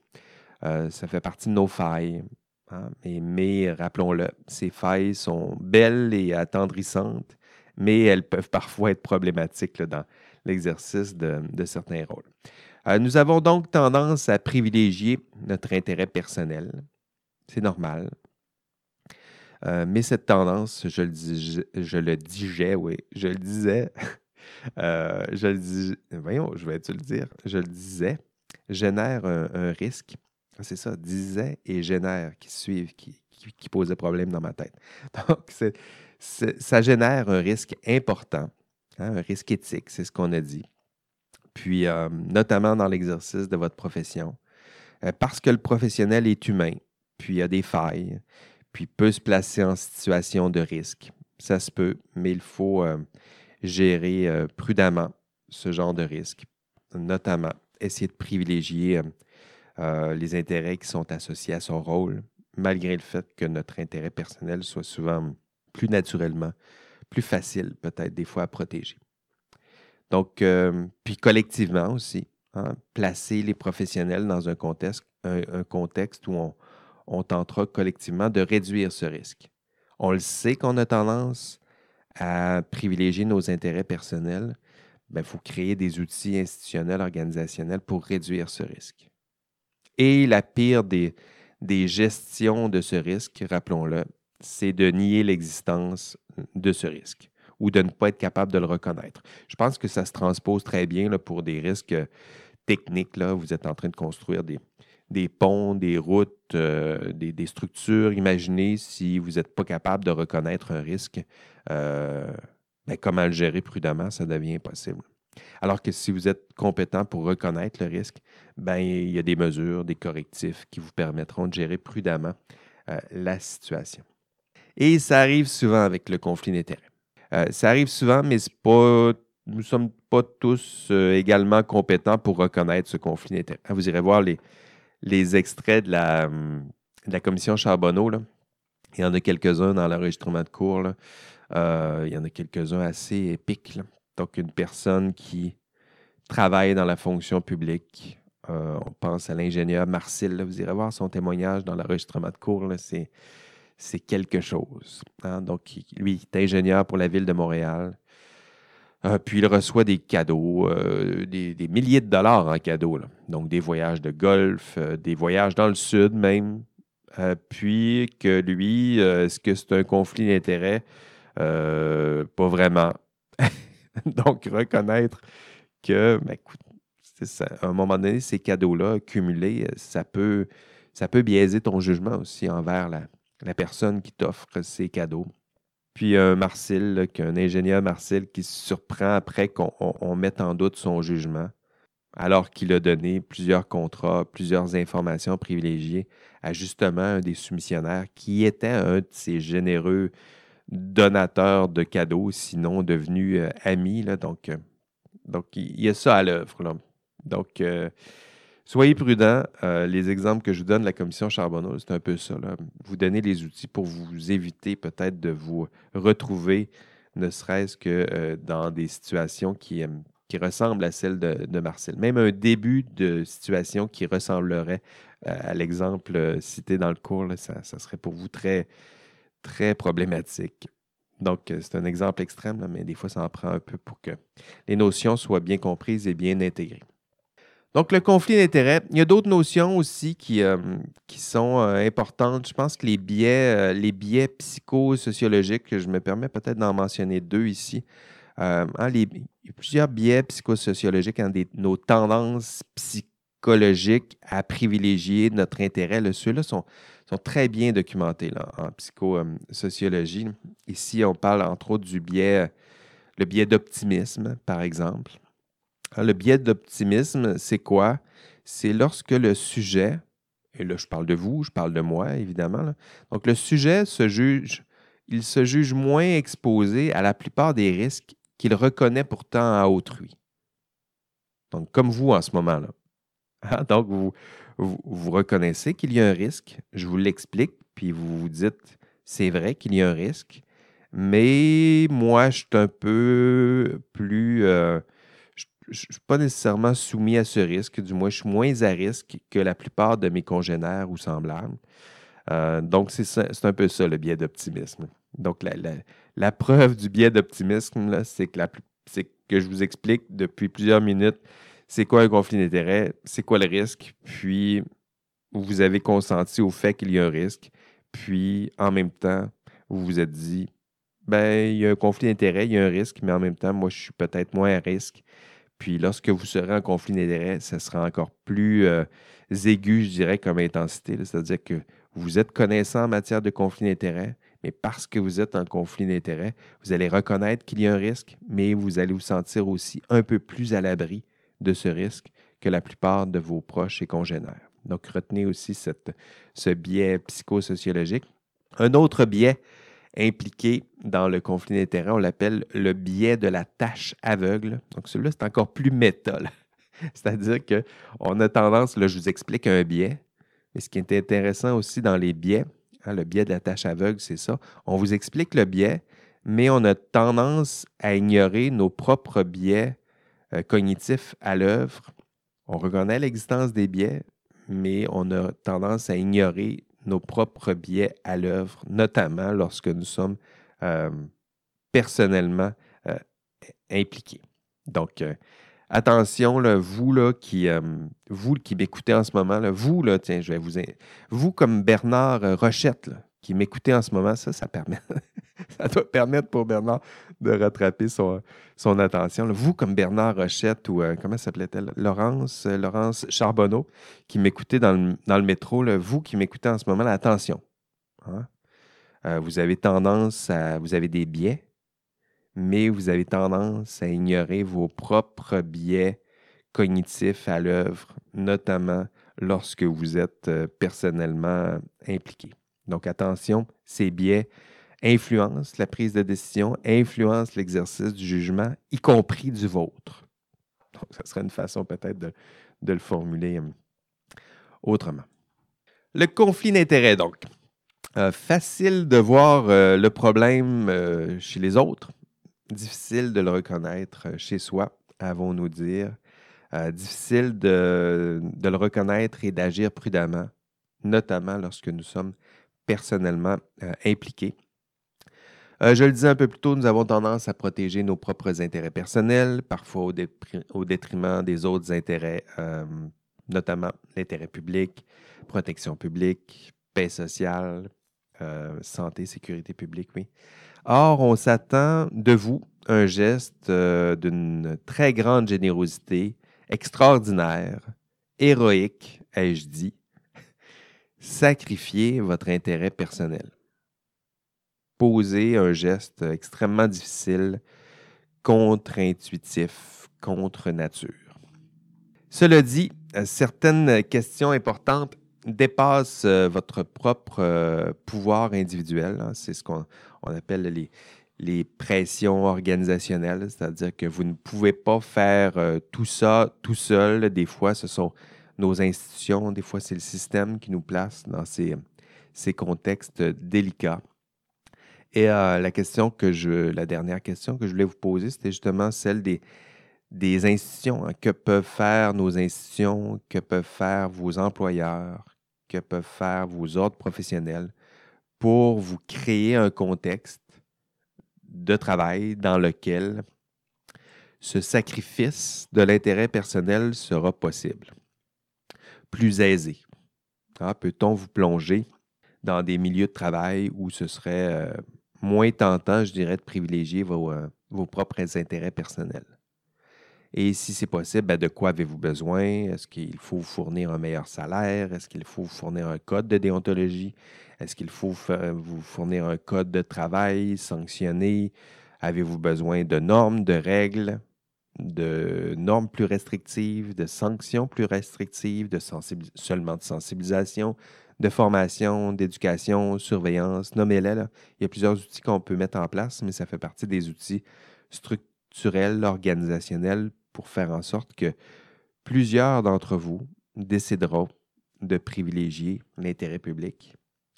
ça fait partie de nos failles. Hein, mais, rappelons-le, ces failles sont belles et attendrissantes, mais elles peuvent parfois être problématiques dans l'exercice de, certains rôles. Euh, nous avons donc tendance à privilégier notre intérêt personnel. C'est normal. Euh, mais cette tendance, je le, disais, oui, je le disais, euh, je le dis, voyons, je vais te le dire, je le disais, génère un risque ah, c'est ça, disait et génère qui suivent, qui, qui, posaient problème dans ma tête. Donc, ça génère un risque important, hein, un risque éthique, c'est ce qu'on a dit. Puis, euh, notamment dans l'exercice de votre profession, euh, parce que le professionnel est humain, puis il a des failles, puis peut se placer en situation de risque. Ça se peut, mais il faut euh, gérer prudemment ce genre de risque, notamment essayer de privilégier les intérêts qui sont associés à son rôle, malgré le fait que notre intérêt personnel soit souvent plus naturellement, plus facile peut-être des fois à protéger. Donc, euh, puis collectivement aussi, hein, placer les professionnels dans un contexte, un, contexte où on, tentera collectivement de réduire ce risque. On le sait qu'on a tendance à privilégier nos intérêts personnels. Il ben, faut créer des outils institutionnels, organisationnels pour réduire ce risque. Et la pire des, des gestions de ce risque, rappelons-le, c'est de nier l'existence de ce risque ou de ne pas être capable de le reconnaître. Je pense que ça se transpose très bien pour des risques techniques. Là. Vous êtes en train de construire des, ponts, des routes, euh, des, structures. Imaginez si vous n'êtes pas capable de reconnaître un risque, euh, ben, comment le gérer prudemment, ça devient impossible. Alors que si vous êtes compétent pour reconnaître le risque, ben, il y a des mesures, des correctifs qui vous permettront de gérer prudemment euh, la situation. Et ça arrive souvent avec le conflit d'intérêts. Euh, ça arrive souvent, mais pas, nous ne sommes pas tous euh, également compétents pour reconnaître ce conflit d'intérêts. Vous irez voir les, extraits de la, de la commission Charbonneau. Il y en a quelques-uns dans l'enregistrement de cours. il y en a quelques-uns assez épiques. Donc, une personne qui travaille dans la fonction publique. Euh, on pense à l'ingénieur Marcel. vous irez voir son témoignage dans l'enregistrement de cours. C'est quelque chose. Hein. Donc, lui, il est ingénieur pour la ville de Montréal. Euh, puis il reçoit des cadeaux, euh, des, milliers de dollars en cadeaux. Donc des voyages de golf, des voyages dans le sud même. puis que lui, est-ce que c'est un conflit d'intérêts? pas vraiment. Donc, reconnaître que, ben, écoute, à un moment donné, ces cadeaux-là cumulés, ça peut biaiser ton jugement aussi envers la, personne qui t'offre ces cadeaux. Puis un Marcel, qu'un ingénieur Marcel qui se surprend après qu'on mette en doute son jugement, alors qu'il a donné plusieurs contrats, plusieurs informations privilégiées à justement un des soumissionnaires qui était un de ces généreux donateur de cadeaux, sinon devenu euh, ami. Donc, euh, il y a ça à l'œuvre. Donc, euh, soyez prudents. les exemples que je vous donne la commission Charbonneau, c'est un peu ça. Vous donnez les outils pour vous éviter peut-être de vous retrouver, ne serait-ce que dans des situations qui, qui ressemblent à celles de, Marcel. Même un début de situation qui ressemblerait à l'exemple cité dans le cours, ça, serait pour vous très, problématique. Donc, euh, c'est un exemple extrême, mais des fois, ça en prend un peu pour que les notions soient bien comprises et bien intégrées. Donc, le conflit d'intérêts, il y a d'autres notions aussi qui, euh, qui sont euh, importantes. Je pense que les biais, les biais psychosociologiques, je me permets peut-être d'en mentionner deux ici. Hein, il plusieurs biais psychosociologiques, hein, nos tendances psychologiques à privilégier notre intérêt. Ceux-là sont, sont, très bien documentés en psychosociologie. Ici, on parle entre autres du biais, le biais d'optimisme, par exemple. Hein, le biais d'optimisme, c'est quoi? C'est lorsque le sujet, et là je parle de vous, je parle de moi évidemment, donc le sujet se juge, il se juge moins exposé à la plupart des risques qu'il reconnaît pourtant à autrui. Donc comme vous en ce moment-là. Hein, donc vous, reconnaissez qu'il y a un risque, je vous l'explique, puis vous vous dites, c'est vrai qu'il y a un risque, mais moi je suis un peu plus... Euh, je ne suis pas nécessairement soumis à ce risque, du moins je suis moins à risque que la plupart de mes congénères ou semblables. Euh, donc, c'est un peu ça le biais d'optimisme. Donc, la, preuve du biais d'optimisme, c'est que, que je vous explique depuis plusieurs minutes c'est quoi un conflit d'intérêt, c'est quoi le risque, puis vous avez consenti au fait qu'il y a un risque, puis en même temps, vous vous êtes dit, ben, il y a un conflit d'intérêt, il y a un risque, mais en même temps, moi, je suis peut-être moins à risque. Puis lorsque vous serez en conflit d'intérêt, ça sera encore plus euh, aigu, je dirais, comme intensité. C'est-à-dire que vous êtes connaissant en matière de conflit d'intérêt, mais parce que vous êtes en conflit d'intérêt, vous allez reconnaître qu'il y a un risque, mais vous allez vous sentir aussi un peu plus à l'abri de ce risque que la plupart de vos proches et congénères. Donc, retenez aussi ce biais psychosociologique. Un autre biais impliqué dans le conflit d'intérêts. On l'appelle le biais de la tâche aveugle. Donc, celui-là, c'est encore plus méta. C'est-à-dire qu'on a tendance, là, je vous explique un biais, mais ce qui est intéressant aussi dans les biais, hein, le biais de la tâche aveugle, c'est ça. On vous explique le biais, mais on a tendance à ignorer nos propres biais euh, cognitifs à l'œuvre. On reconnaît l'existence des biais, mais on a tendance à ignorer nos propres biais à l'œuvre, notamment lorsque nous sommes euh, personnellement euh, impliqués. Donc, euh, attention, là, vous là, qui, vous qui m'écoutez en ce moment, là, vous, là, tiens, je vais vous. Vous, comme Bernard Rochette, qui m'écoutez en ce moment, ça, ça permet. ça doit permettre pour Bernard de rattraper son, son attention. Vous, comme Bernard Rochette ou euh, comment s'appelait-elle? Laurence, euh, Laurence Charbonneau, qui m'écoutez dans le, métro, vous qui m'écoutez en ce moment, attention. Hein? Euh, vous avez tendance à. Vous avez des biais, mais vous avez tendance à ignorer vos propres biais cognitifs à l'œuvre, notamment lorsque vous êtes personnellement impliqué. Donc attention, ces biais influence la prise de décision, influence l'exercice du jugement, y compris du vôtre. Donc, ça serait une façon peut-être de, le formuler euh, autrement. Le conflit d'intérêts, donc. Euh, facile de voir euh, le problème chez les autres, difficile de le reconnaître chez soi, avons-nous dire. difficile de, de, le reconnaître et d'agir prudemment, notamment lorsque nous sommes personnellement impliqués. Euh, je le disais un peu plus tôt, nous avons tendance à protéger nos propres intérêts personnels, parfois au, détriment des autres intérêts, euh, notamment l'intérêt public, protection publique, paix sociale, euh, santé, sécurité publique, oui. Or, on s'attend de vous un geste d'une très grande générosité, extraordinaire, héroïque, ai-je dit, sacrifier votre intérêt personnel poser un geste extrêmement difficile, contre-intuitif, contre nature. Cela dit, euh, certaines questions importantes dépassent euh, votre propre euh, pouvoir individuel. Hein. C'est ce qu'on appelle les, pressions organisationnelles, c'est-à-dire que vous ne pouvez pas faire tout ça tout seul. Des fois, ce sont nos institutions, des fois, c'est le système qui nous place dans ces contextes délicats. Et euh, la question que je, la dernière question que je voulais vous poser, c'était justement celle des, des institutions. Hein. Que peuvent faire nos institutions? Que peuvent faire vos employeurs? Que peuvent faire vos ordres professionnels pour vous créer un contexte de travail dans lequel ce sacrifice de l'intérêt personnel sera possible, plus aisé. Ah, peut-on vous plonger dans des milieux de travail où ce serait euh, moins tentant, je dirais, de privilégier vos, euh, vos propres intérêts personnels. Et si c'est possible, ben, de quoi avez-vous besoin? Est-ce qu'il faut vous fournir un meilleur salaire? Est-ce qu'il faut vous fournir un code de déontologie? Est-ce qu'il faut vous fournir un code de travail sanctionné? Avez-vous besoin de normes, de règles, de normes plus restrictives, de sanctions plus restrictives, seulement de sensibilisation, de formation, d'éducation, surveillance, nommez-les. Il y a plusieurs outils qu'on peut mettre en place, mais ça fait partie des outils structurels, organisationnels pour faire en sorte que plusieurs d'entre vous décideront de privilégier l'intérêt public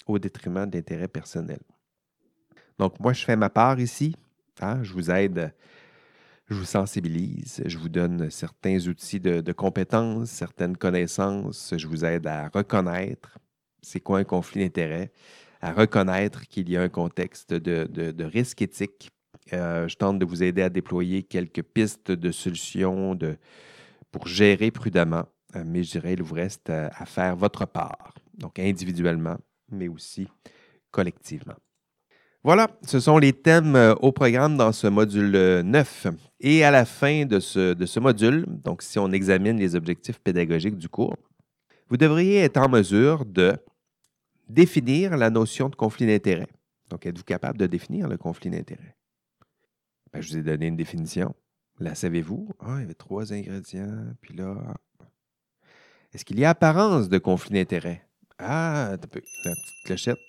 au détriment de l'intérêt personnel. Donc, moi, je fais ma part ici. Hein, je vous aide, je vous sensibilise, je vous donne certains outils de, compétences, certaines connaissances, je vous aide à reconnaître c'est quoi un conflit d'intérêts, à reconnaître qu'il y a un contexte de risque éthique euh, je tente de vous aider à déployer quelques pistes de solutions de, pour gérer prudemment, euh, mais je dirais, il vous reste à, à, faire votre part, donc individuellement, mais aussi collectivement. Voilà, ce sont les thèmes euh, au programme dans ce module 9. Et à la fin de ce, de ce module, donc si on examine les objectifs pédagogiques du cours, vous devriez être en mesure de définir la notion de conflit d'intérêt. Donc, êtes-vous capable de définir le conflit d'intérêt? Ben, je vous ai donné une définition. La savez-vous? Ah, il y avait trois ingrédients. Puis là, est-ce qu'il y a apparence de conflit d'intérêt? Ah, un peu. La petite clochette.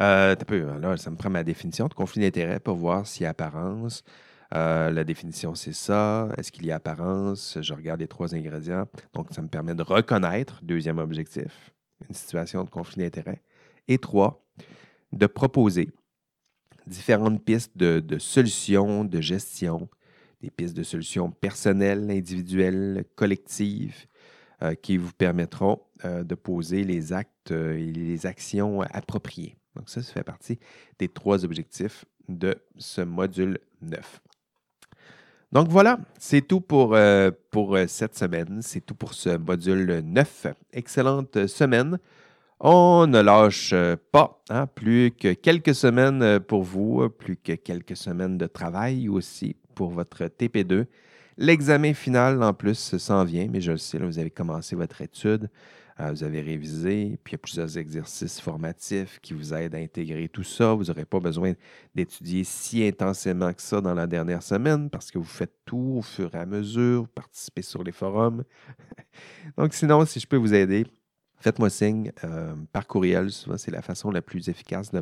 Euh, peu. Là, ça me prend ma définition de conflit d'intérêt pour voir s'il y a apparence. Euh, la définition, c'est ça. Est-ce qu'il y a apparence? Je regarde les trois ingrédients. Donc, ça me permet de reconnaître, deuxième objectif, une situation de conflit d'intérêt. Et trois, de proposer différentes pistes de, solutions, de gestion, des pistes de solutions personnelles, individuelles, collectives, euh, qui vous permettront euh, de poser les actes et les actions appropriées. Donc ça, ça fait partie des trois objectifs de ce module 9. Donc voilà, c'est tout pour, pour cette semaine. C'est tout pour ce module 9. Excellente semaine. On ne lâche euh, pas. Hein? Plus que quelques semaines euh, pour vous, euh, plus que quelques semaines de travail aussi pour votre TP2. L'examen final, en plus, s'en vient, mais je le sais, vous avez commencé votre étude, vous avez révisé, puis il y a plusieurs exercices formatifs qui vous aident à intégrer tout ça. Vous n'aurez pas besoin d'étudier si intensément que ça dans la dernière semaine parce que vous faites tout au fur et à mesure, vous participez sur les forums. Donc, sinon, si je peux vous aider, faites-moi signe euh, par courriel. Souvent, c'est la façon la plus efficace de,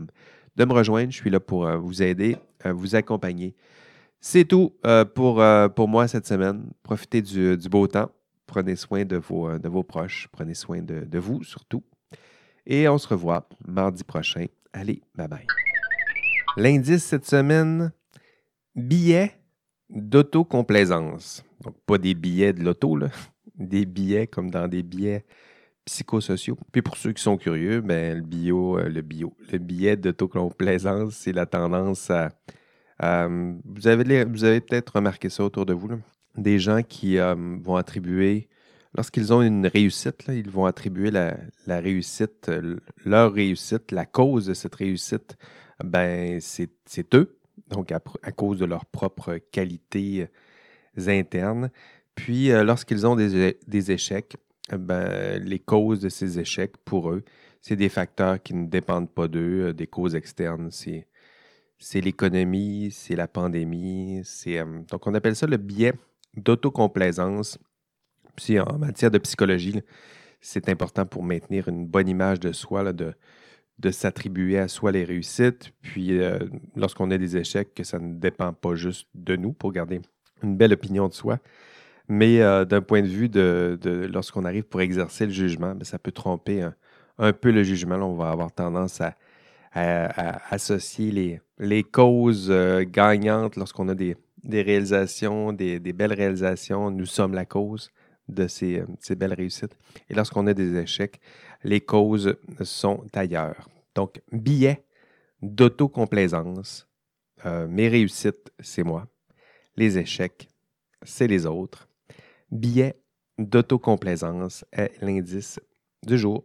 me rejoindre. Je suis là pour euh, vous aider, euh, vous accompagner. C'est tout pour, pour moi cette semaine. Profitez du, beau temps. Prenez soin de vos, de vos proches. Prenez soin de, vous surtout. Et on se revoit mardi prochain. Allez, bye bye. L'indice cette semaine, billets d'autocomplaisance. Donc, pas des billets de l'auto, des billets comme dans des billets psychosociaux. Puis pour ceux qui sont curieux, ben, le bio, euh, le bio, le billet d'autocomplaisance, c'est la tendance à, vous avez, vous avez peut-être remarqué ça autour de vous, des gens qui euh, vont attribuer, lorsqu'ils ont une réussite, ils vont attribuer la, réussite, leur réussite, la cause de cette réussite, ben c'est eux, donc à, cause de leurs propres qualités euh, internes. Puis lorsqu'ils ont des échecs, ben, les causes de ces échecs pour eux, c'est des facteurs qui ne dépendent pas d'eux, euh, des causes externes. C'est, l'économie, c'est la pandémie. C'est, euh, donc, on appelle ça le biais d'autocomplaisance. Puis, en matière de psychologie, c'est important pour maintenir une bonne image de soi, de, de s'attribuer à soi les réussites. Puis, euh, lorsqu'on a des échecs, que ça ne dépend pas juste de nous pour garder une belle opinion de soi, mais euh, d'un point de vue de, lorsqu'on arrive pour exercer le jugement, ben, ça peut tromper un, peu le jugement. on va avoir tendance à, associer les, causes euh, gagnantes lorsqu'on a des, réalisations, des, belles réalisations. Nous sommes la cause de ces, euh, ces belles réussites. Et lorsqu'on a des échecs, les causes sont ailleurs. Donc, billet d'autocomplaisance. mes réussites, c'est moi. Les échecs, c'est les autres. Billet d'autocomplaisance est l'indice du jour.